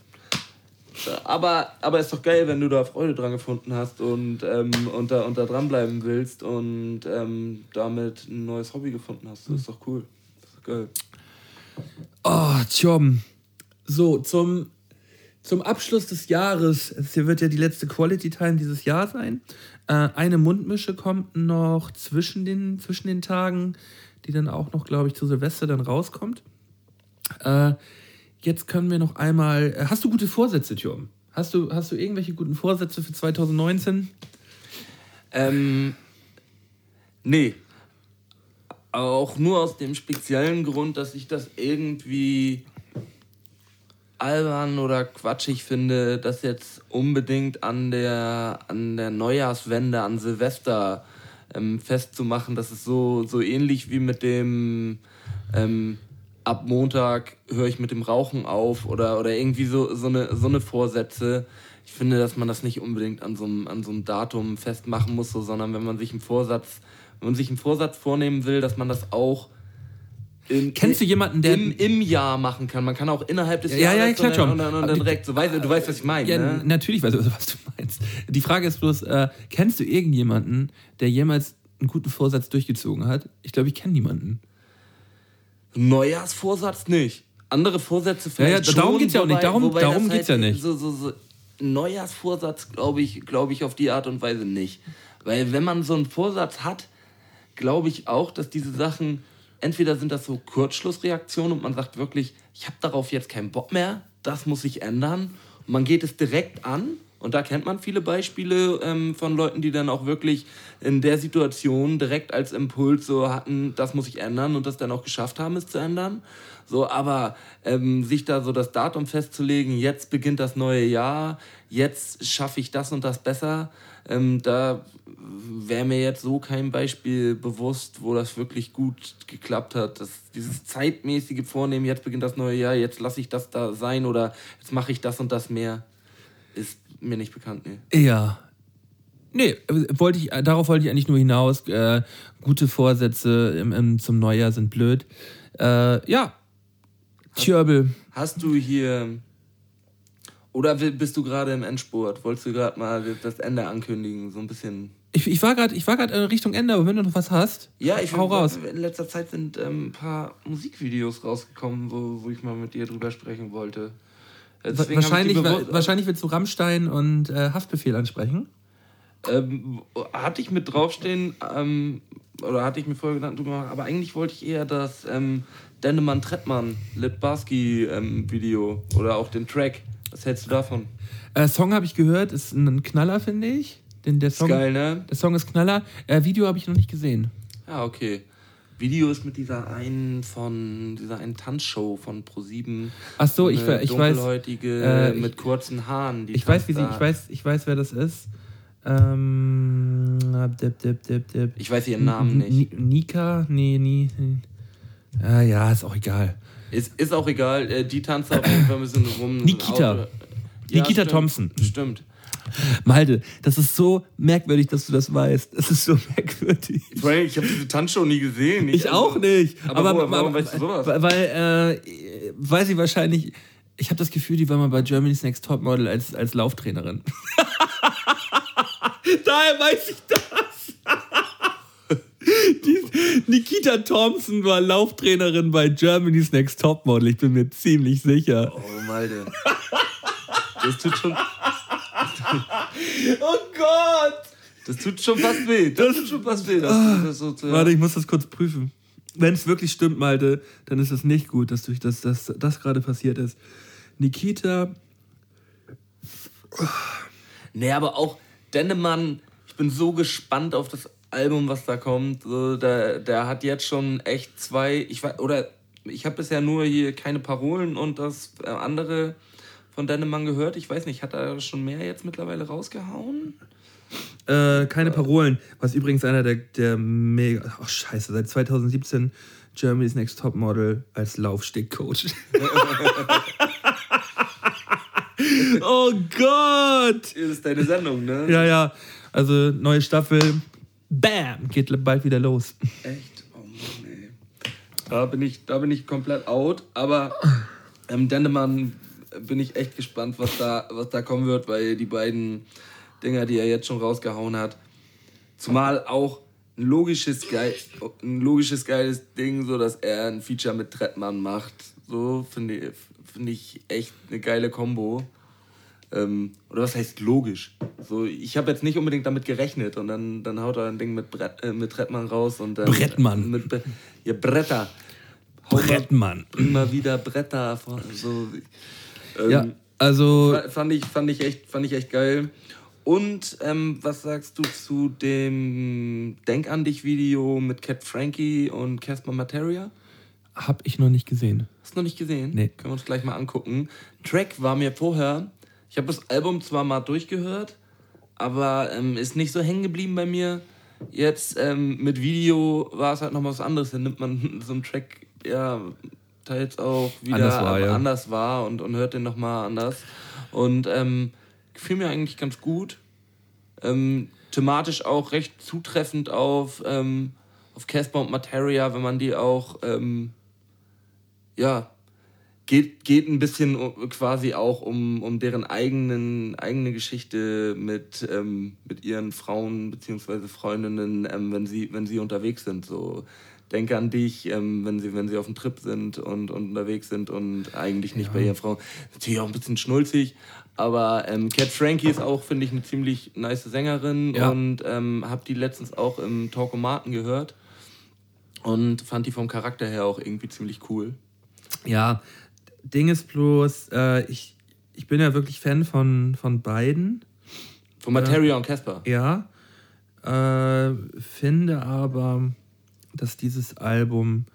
Aber, aber ist doch geil, wenn du da Freude dran gefunden hast und, ähm, und, da, und da dranbleiben willst und ähm, damit ein neues Hobby gefunden hast. Das ist doch cool. Das ist geil. Oh, Tjom. So, zum, zum Abschluss des Jahres, es hier wird ja die letzte Quality Time dieses Jahr sein. Äh, eine Mundmische kommt noch zwischen den, zwischen den Tagen. die dann auch noch, glaube ich, zu Silvester dann rauskommt. Äh, jetzt können wir noch einmal. Äh, hast du gute Vorsätze, Tjom? Hast du, hast du irgendwelche guten Vorsätze für 2019? Ähm, nee. Auch nur aus dem speziellen Grund, dass ich das irgendwie albern oder quatschig finde, das jetzt unbedingt an der, an der Neujahrswende, an Silvester ähm, festzumachen. Das ist so, so ähnlich wie mit dem ähm, ab Montag höre ich mit dem Rauchen auf oder, oder irgendwie so, so, eine, so eine Vorsätze. Ich finde, dass man das nicht unbedingt an so einem, an so einem Datum festmachen muss, so, sondern wenn man sich einen Vorsatz, wenn man sich einen Vorsatz vornehmen will, dass man das auch in, Kennst du jemanden, der im, im Jahr machen kann? Man kann auch innerhalb des Ja, ja, Jahres klar und, schon. dann- und, dann- direkt so, weißt, du weißt, was ich meine. Ja, ne? natürlich weiß ich, was du meinst. Die Frage ist bloß, äh, kennst du irgendjemanden, der jemals einen guten Vorsatz durchgezogen hat? Ich glaube, ich kenne niemanden. Neujahrsvorsatz nicht. Andere Vorsätze Ja, ja, vielleicht darum schon, geht's ja auch nicht. Darum- darum das geht's ja nicht. So, so, so Neujahrsvorsatz glaube ich, glaube ich auf die Art und Weise nicht. Weil wenn man so einen Vorsatz hat, glaube ich auch, dass diese Sachen, entweder sind das so Kurzschlussreaktionen und man sagt wirklich, ich habe darauf jetzt keinen Bock mehr, das muss sich ändern. Und man geht es direkt an. Und da kennt man viele Beispiele ähm, von Leuten, die dann auch wirklich in der Situation direkt als Impuls so hatten, das muss sich ändern und das dann auch geschafft haben, es zu ändern. So, aber ähm, sich da so das Datum festzulegen, jetzt beginnt das neue Jahr, jetzt schaffe ich das und das besser, ähm, da wäre mir jetzt so kein Beispiel bewusst, wo das wirklich gut geklappt hat. Das, dieses zeitmäßige Vornehmen, jetzt beginnt das neue Jahr, jetzt lasse ich das da sein oder jetzt mache ich das und das mehr, ist mir nicht bekannt. Nee. Ja. Nee, äh, wollte ich, äh, darauf wollte ich eigentlich nur hinaus. Äh, gute Vorsätze im, im, zum Neujahr sind blöd. Äh, ja. Tjörbel. Hast du hier oder bist du gerade im Endspurt? Wolltest du gerade mal das Ende ankündigen, so ein bisschen? Ich, ich war gerade ich war gerade in Richtung Ende, aber wenn du noch was hast, Ja, ich hau raus. In letzter Zeit sind ähm, ein paar Musikvideos rausgekommen, wo, wo ich mal mit dir drüber sprechen wollte. Äh, deswegen Wahrscheinlich, wa- wahrscheinlich willst du Rammstein und äh, Haftbefehl ansprechen. Ähm, hatte ich mit draufstehen, ähm, oder hatte ich mir vorher Gedanken drüber gemacht, aber eigentlich wollte ich eher das ähm, Dennemann Trettmann Litbarski ähm, Video oder auch den Track. Was hältst du davon? Äh, Song habe ich gehört, ist ein Knaller, finde ich. Den, der, Song, geil, ne? der Song ist Knaller. Äh, Video habe ich noch nicht gesehen. Ja, okay. Video ist mit dieser einen von dieser einen Tanzshow von Pro7. Ach so, ich, ich weiß. äh, mit kurzen Haaren. Ich weiß, wie sie, ich weiß, ich weiß, wer das ist. Ähm, dip, dip, dip, dip. Ich weiß ihren Namen nicht. Ni- Nika? Nee, nie. Ah, ja, ist auch egal. Ist, ist auch egal, äh, die tanzt auf jeden Fall ein bisschen rum. Nikita. Nikita Thompson. Stimmt. Malte, das ist so merkwürdig, dass du das weißt. Das ist so merkwürdig. Allem, Ich habe diese Tanzshow nie gesehen. Ich also- auch nicht. Aber, woher- warum weißt du sowas? Weil, äh, weil sie wahrscheinlich. Ich habe das Gefühl, die war mal bei Germany's Next Topmodel als, als Lauftrainerin. Daher weiß ich das. die, Nikita Thompson war Lauftrainerin bei Germany's Next Topmodel. Ich bin mir ziemlich sicher. Oh, Malte. Das tut schon, Oh Gott! das tut schon fast weh. Das tut schon fast weh. Das, das so zu, Warte, ich muss das kurz prüfen. Wenn es wirklich stimmt, Malte, dann ist es nicht gut, dass durch das, das, das gerade passiert ist. Nikita Nee, aber auch Dennemann, ich bin so gespannt auf das Album, was da kommt. Der, der hat jetzt schon echt zwei, ich weiß, oder ich habe bisher nur hier keine Parolen und das äh, andere von Dennemann gehört. Ich weiß nicht, hat er schon mehr jetzt mittlerweile rausgehauen? Äh, keine Parolen. Was übrigens einer der, der mega. Ach, scheiße, seit 2017 Germany's Next Topmodel als Laufstegcoach. oh Gott! Das ist deine Sendung, ne? Ja, ja. Also, neue Staffel. Bam! Geht bald wieder los. Echt? Oh Mann, ey. Da bin ich, da bin ich komplett out, aber ähm, Dennemann bin ich echt gespannt, was da, was da kommen wird, weil die beiden Dinger, die er jetzt schon rausgehauen hat, zumal auch ein logisches, geil, ein logisches geiles Ding, so dass er ein Feature mit Trettmann macht. So finde ich, finde ich echt eine geile Kombo. Ähm, oder was heißt logisch? So, ich habe jetzt nicht unbedingt damit gerechnet und dann, dann haut er ein Ding mit, Brett, äh, mit Trettmann raus und dann. Brettmann. Mit Bre ja, Bretter. Brettmann. Mal wieder Bretter. Vor, so, ähm, Ja, also fand ich, fand, ich echt, fand ich echt geil. Und ähm, was sagst du zu dem Denk an dich Video mit Cat Frankie und Casper Materia? habe ich noch nicht gesehen. Hast du noch nicht gesehen? Nee. Können wir uns gleich mal angucken. Track war mir vorher, ich habe das Album zwar mal durchgehört, aber ähm, ist nicht so hängen geblieben bei mir. Jetzt ähm, mit Video war es halt noch was anderes. Dann nimmt man so einen Track ja teils auch wieder Anders wahr, ja. anders wahr und, und hört den nochmal anders. Und ähm, gefiel mir eigentlich ganz gut. Ähm, thematisch auch recht zutreffend auf, ähm, auf Casper und Materia, wenn man die auch, ähm, ja, geht, geht ein bisschen quasi auch um, um deren eigenen, eigene Geschichte mit, ähm, mit ihren Frauen bzw. Freundinnen, ähm, wenn, sie, wenn sie unterwegs sind. So. Denke an dich, ähm, wenn, sie, wenn sie auf dem Trip sind und, und unterwegs sind und eigentlich nicht bei ihrer Frau. Natürlich auch ein bisschen schnulzig, aber ähm, Cat Frankie ist auch, finde ich, eine ziemlich nice Sängerin Ja. und ähm, habe die letztens auch im Talkomaten gehört und fand die vom Charakter her auch irgendwie ziemlich cool. Ja, Ding ist bloß, äh, ich, ich bin ja wirklich Fan von, von beiden. Von Materia und Casper. Ja. Äh, finde aber, dass dieses Album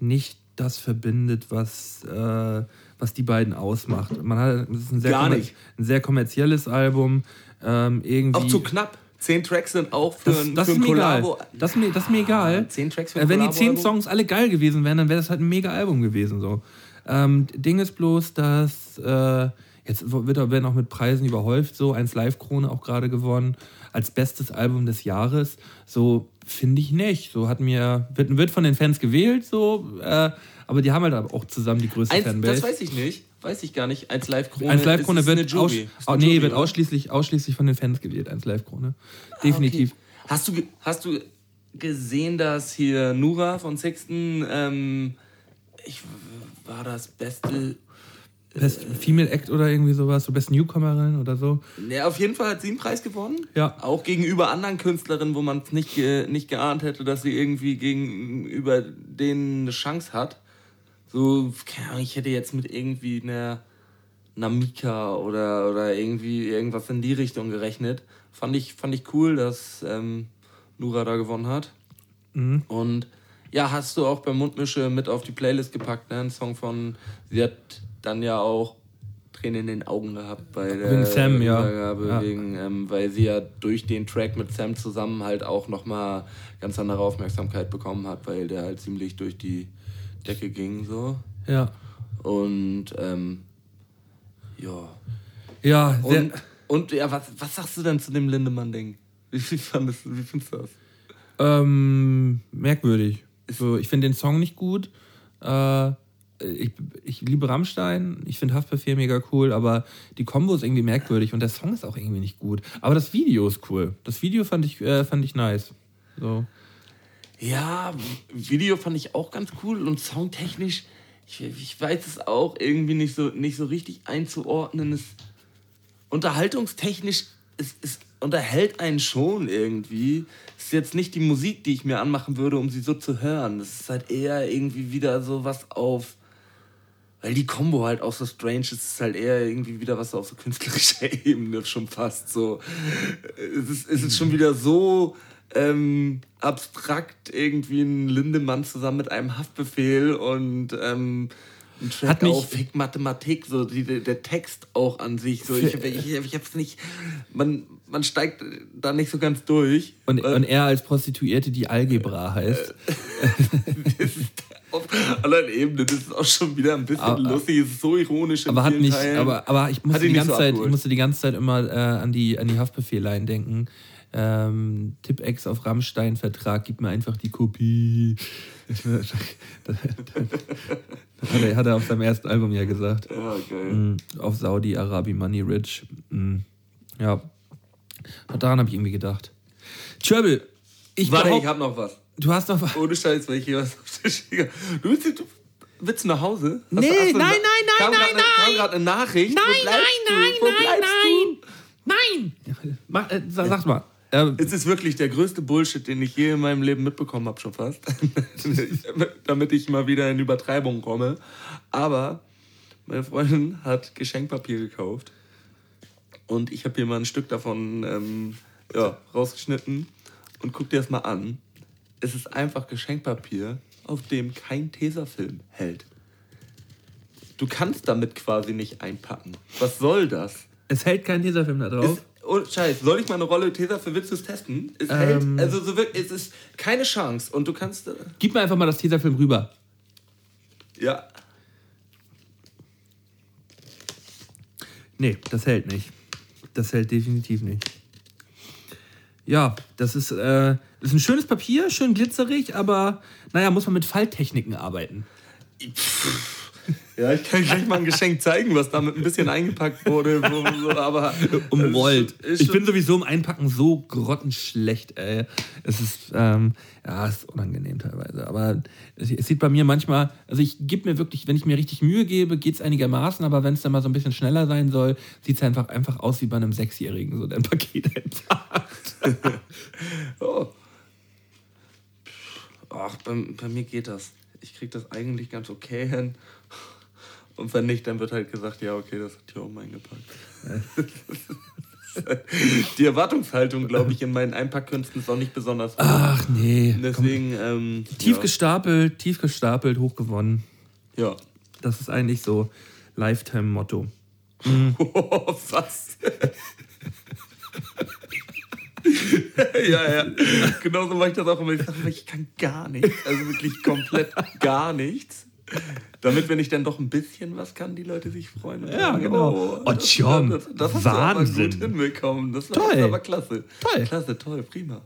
nicht das verbindet, was, äh, was die beiden ausmacht. Man hat, es ist ein sehr, Gar nicht. ein sehr kommerzielles Album. Ähm, irgendwie, Auch zu knapp. Zehn Tracks sind auch für das, ein, das für ist ein mir egal. Kollabo. Das ist mir, das ist mir egal. Zehn Tracks für ein Äh, Wenn die zehn? Songs alle geil gewesen wären, dann wäre das halt ein mega Album gewesen. So. Ähm, Ding ist bloß, dass äh, jetzt wird er werden auch mit Preisen überhäuft. So eins Live-Krone auch gerade gewonnen als bestes Album des Jahres. So finde ich nicht. So hat mir wird, wird von den Fans gewählt. So, äh, aber die haben halt auch zusammen die größte Eins, Fanbase. das weiß ich nicht. Weiß ich gar nicht. Eins Live-Krone. Eins Live-Krone wird, aus, oh, nee, Jury, wird ausschließlich, ausschließlich von den Fans gewählt, eins Live-Krone. Ah, Definitiv. Okay. Hast du, hast du gesehen, dass hier Nura von Sixten, ähm, ich war das beste. Best Female Act oder irgendwie sowas, so Best Newcomerin oder so. Ne, auf jeden Fall hat sie einen Preis gewonnen. Ja. Auch gegenüber anderen Künstlerinnen, wo man es nicht, nicht geahnt hätte, dass sie irgendwie gegenüber denen eine Chance hat. So, ich hätte jetzt mit irgendwie einer Namika oder, oder irgendwie irgendwas in die Richtung gerechnet. Fand ich, fand ich cool, dass ähm, Nura da gewonnen hat. Mhm. Und ja, hast du auch bei Mundmische mit auf die Playlist gepackt, ne? Ein Song von, sie hat dann ja auch Tränen in den Augen gehabt bei der Wegen Sam, ja. Wegen, ähm, weil sie ja durch den Track mit Sam zusammen halt auch nochmal ganz andere Aufmerksamkeit bekommen hat, weil der halt ziemlich durch die Decke ging so. Ja. Und ähm, ja. Ja, Und, und ja, was, was sagst du denn zu dem Lindemann-Ding? Wie, fandest du- wie findest du das? ähm, merkwürdig. So, ich finde den Song nicht gut. Äh, ich, ich liebe Rammstein, ich finde Haftbefehl mega cool, aber die Kombo ist irgendwie merkwürdig und der Song ist auch irgendwie nicht gut. Aber das Video ist cool. Das Video fand ich, äh, fand ich nice. So. Ja, Video fand ich auch ganz cool und songtechnisch, ich, ich weiß es auch irgendwie nicht so, nicht so richtig einzuordnen. Es, unterhaltungstechnisch, es, es unterhält einen schon irgendwie. Es ist jetzt nicht die Musik, die ich mir anmachen würde, um sie so zu hören. Es ist halt eher irgendwie wieder so was auf. Weil die Combo halt auch so strange ist, es ist halt eher irgendwie wieder was auf so künstlerischer Ebene schon fast so. Es ist, es ist schon wieder so ähm, abstrakt irgendwie ein Lindemann zusammen mit einem Haftbefehl und ähm, ein Track Hat mich- auf Fick Mathematik, so die, der, Text auch an sich. So, ich, ich, ich hab's nicht. Man, man steigt da nicht so ganz durch. Und, Weil- und er als Prostituierte, die Algebra heißt. auf anderen Ebenen, das ist auch schon wieder ein bisschen Aber- lustig, es ist so ironisch. Aber hat mich, aber, aber ich musste die ganze so Zeit, ich musste die ganze Zeit immer äh, an die, an die Haftbefehllein denken. Ähm, Tippex auf Rammstein-Vertrag, gib mir einfach die Kopie. hat er, auf seinem ersten Album ja gesagt. Ja, geil. Mm, Auf Saudi, Arabi, Money Rich. Mm, Ja. Daran habe ich irgendwie gedacht. Chöbel, ich Warte, ich hab noch was. Du hast noch was. Ohne Scheiß, weil ich hier was auf der Schläger. Du bist du, willst du nach Hause? Hast Nee, nein, nein, nein, nein, nein. Kam gerade eine Nachricht. Nein, nein, nein, du? Wo nein, nein. Nein! Mach, äh, sag, sag mal. Äh, Du? Es ist wirklich der größte Bullshit, den ich je in meinem Leben mitbekommen habe, schon fast. Damit ich mal wieder in Übertreibung komme. Aber meine Freundin hat Geschenkpapier gekauft. Und ich habe hier mal ein Stück davon ähm, ja, rausgeschnitten. Und guck dir das mal an. Es ist einfach Geschenkpapier, auf dem kein Tesafilm hält. Du kannst damit quasi nicht einpacken. Was soll das? es hält kein Tesafilm da drauf. Ist, oh, Scheiß, soll ich mal eine Rolle Tesafilm, willst du es testen? Es Ähm. hält, also so wirklich, es ist keine Chance. Und du kannst, äh, Gib mir einfach mal das Tesafilm rüber. ja, Nee, das hält nicht. Das hält definitiv nicht. Ja, das ist, äh, das ist ein schönes Papier, schön glitzerig, aber naja, muss man mit Falttechniken arbeiten. Ja, ich kann gleich mal ein Geschenk zeigen, was damit ein bisschen eingepackt wurde. Aber Umrollt. Ich bin sowieso im Einpacken so grottenschlecht, ey. Es ist, ähm, ja, es ist unangenehm teilweise. Aber es, es sieht bei mir manchmal, also ich gebe mir wirklich, wenn ich mir richtig Mühe gebe, geht es einigermaßen, aber wenn es dann mal so ein bisschen schneller sein soll, sieht es einfach, einfach aus wie bei einem Sechsjährigen, so der ein Paket einpackt. Oh. Ach, bei, bei mir geht das. Ich krieg das eigentlich ganz okay hin. Und wenn nicht, dann wird halt gesagt, ja, okay, das hat hier oben eingepackt. Die Erwartungshaltung, glaube ich, in meinen Einpackkünsten ist auch nicht besonders hoch. Ach nee. Deswegen, ähm, Tief ja. gestapelt, tief gestapelt, hochgewonnen. ja. Das ist eigentlich so Lifetime-Motto. Oh, was? ja, ja. Genauso mache ich das auch immer. Ich sage ich kann gar nichts. Also wirklich komplett gar nichts. Damit, wenn ich dann doch ein bisschen was kann, die Leute sich freuen. Ja, sagen, genau. Oh, Tjom, das, das hast Wahnsinn. du aber gut hinbekommen. Das war Toll. das aber klasse. Toll. Klasse, toll, prima.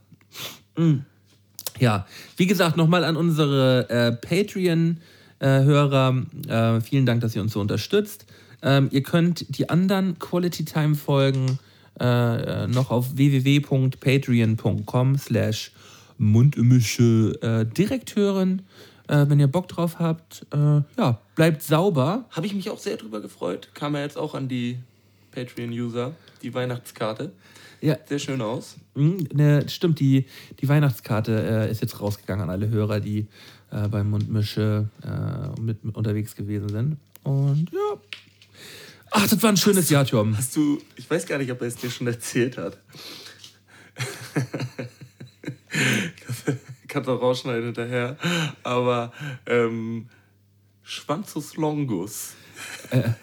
Ja, wie gesagt, nochmal an unsere äh, Patreon-Hörer. Äh, vielen Dank, dass ihr uns so unterstützt. Ähm, ihr könnt die anderen Quality Time Folgen äh, äh, noch auf www.patreon.com slash mundmische äh, direkt hören, äh, wenn ihr Bock drauf habt. Äh, ja, bleibt sauber. Habe ich mich auch sehr drüber gefreut. Kam ja jetzt auch an die Patreon-User, die Weihnachtskarte. Ja, Sehr schön aus. Mhm, Ne, stimmt, die, die Weihnachtskarte äh, ist jetzt rausgegangen an alle Hörer, die äh, beim Mundmische mit unterwegs gewesen sind. Und ja. Ach, das war ein schönes Jahr, Tom. Hast du, ich weiß gar nicht, ob er es dir schon erzählt hat. Kannst auch rausschneiden hinterher. Aber ähm, Schwanzus Longus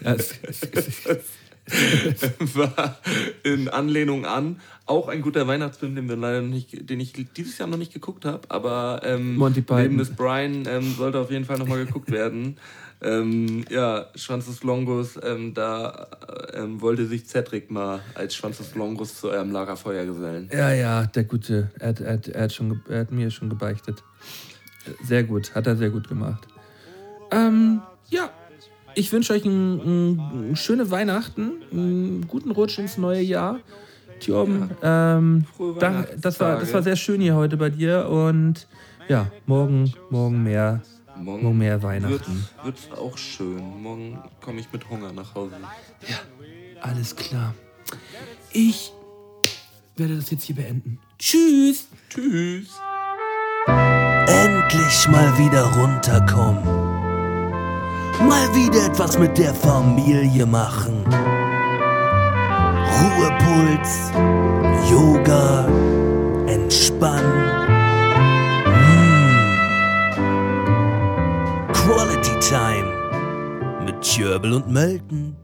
es, es, es, war in Anlehnung an auch ein guter Weihnachtsfilm, den wir leider nicht, den ich dieses Jahr noch nicht geguckt habe, aber ähm, Monty Python. Leben des Brian ähm, sollte auf jeden Fall nochmal geguckt werden. Ähm, ja, Schwanzus Longus, ähm, da ähm, wollte sich Cedric mal als Schwanzus Longus zu eurem Lagerfeuer gesellen. ja, ja, der Gute. Er hat, er, hat, er, hat schon, er hat mir schon gebeichtet. Sehr gut, hat er sehr gut gemacht. Ähm, ja, ich wünsche euch ein, ein, schöne Weihnachten, einen guten Rutsch ins neue Jahr. Tjom, ähm, Frohe da, das, war, das war sehr schön hier heute bei dir und ja, morgen, morgen mehr, morgen mehr Weihnachten. Wird es auch schön. Morgen komme ich mit Hunger nach Hause. Alles klar. Ich werde das jetzt hier beenden. Tschüss. Tschüss. Endlich mal wieder runterkommen. Mal wieder etwas mit der Familie machen. Ruhepuls, Yoga, Entspannen. Quality Time mit Tjöbel und Melton.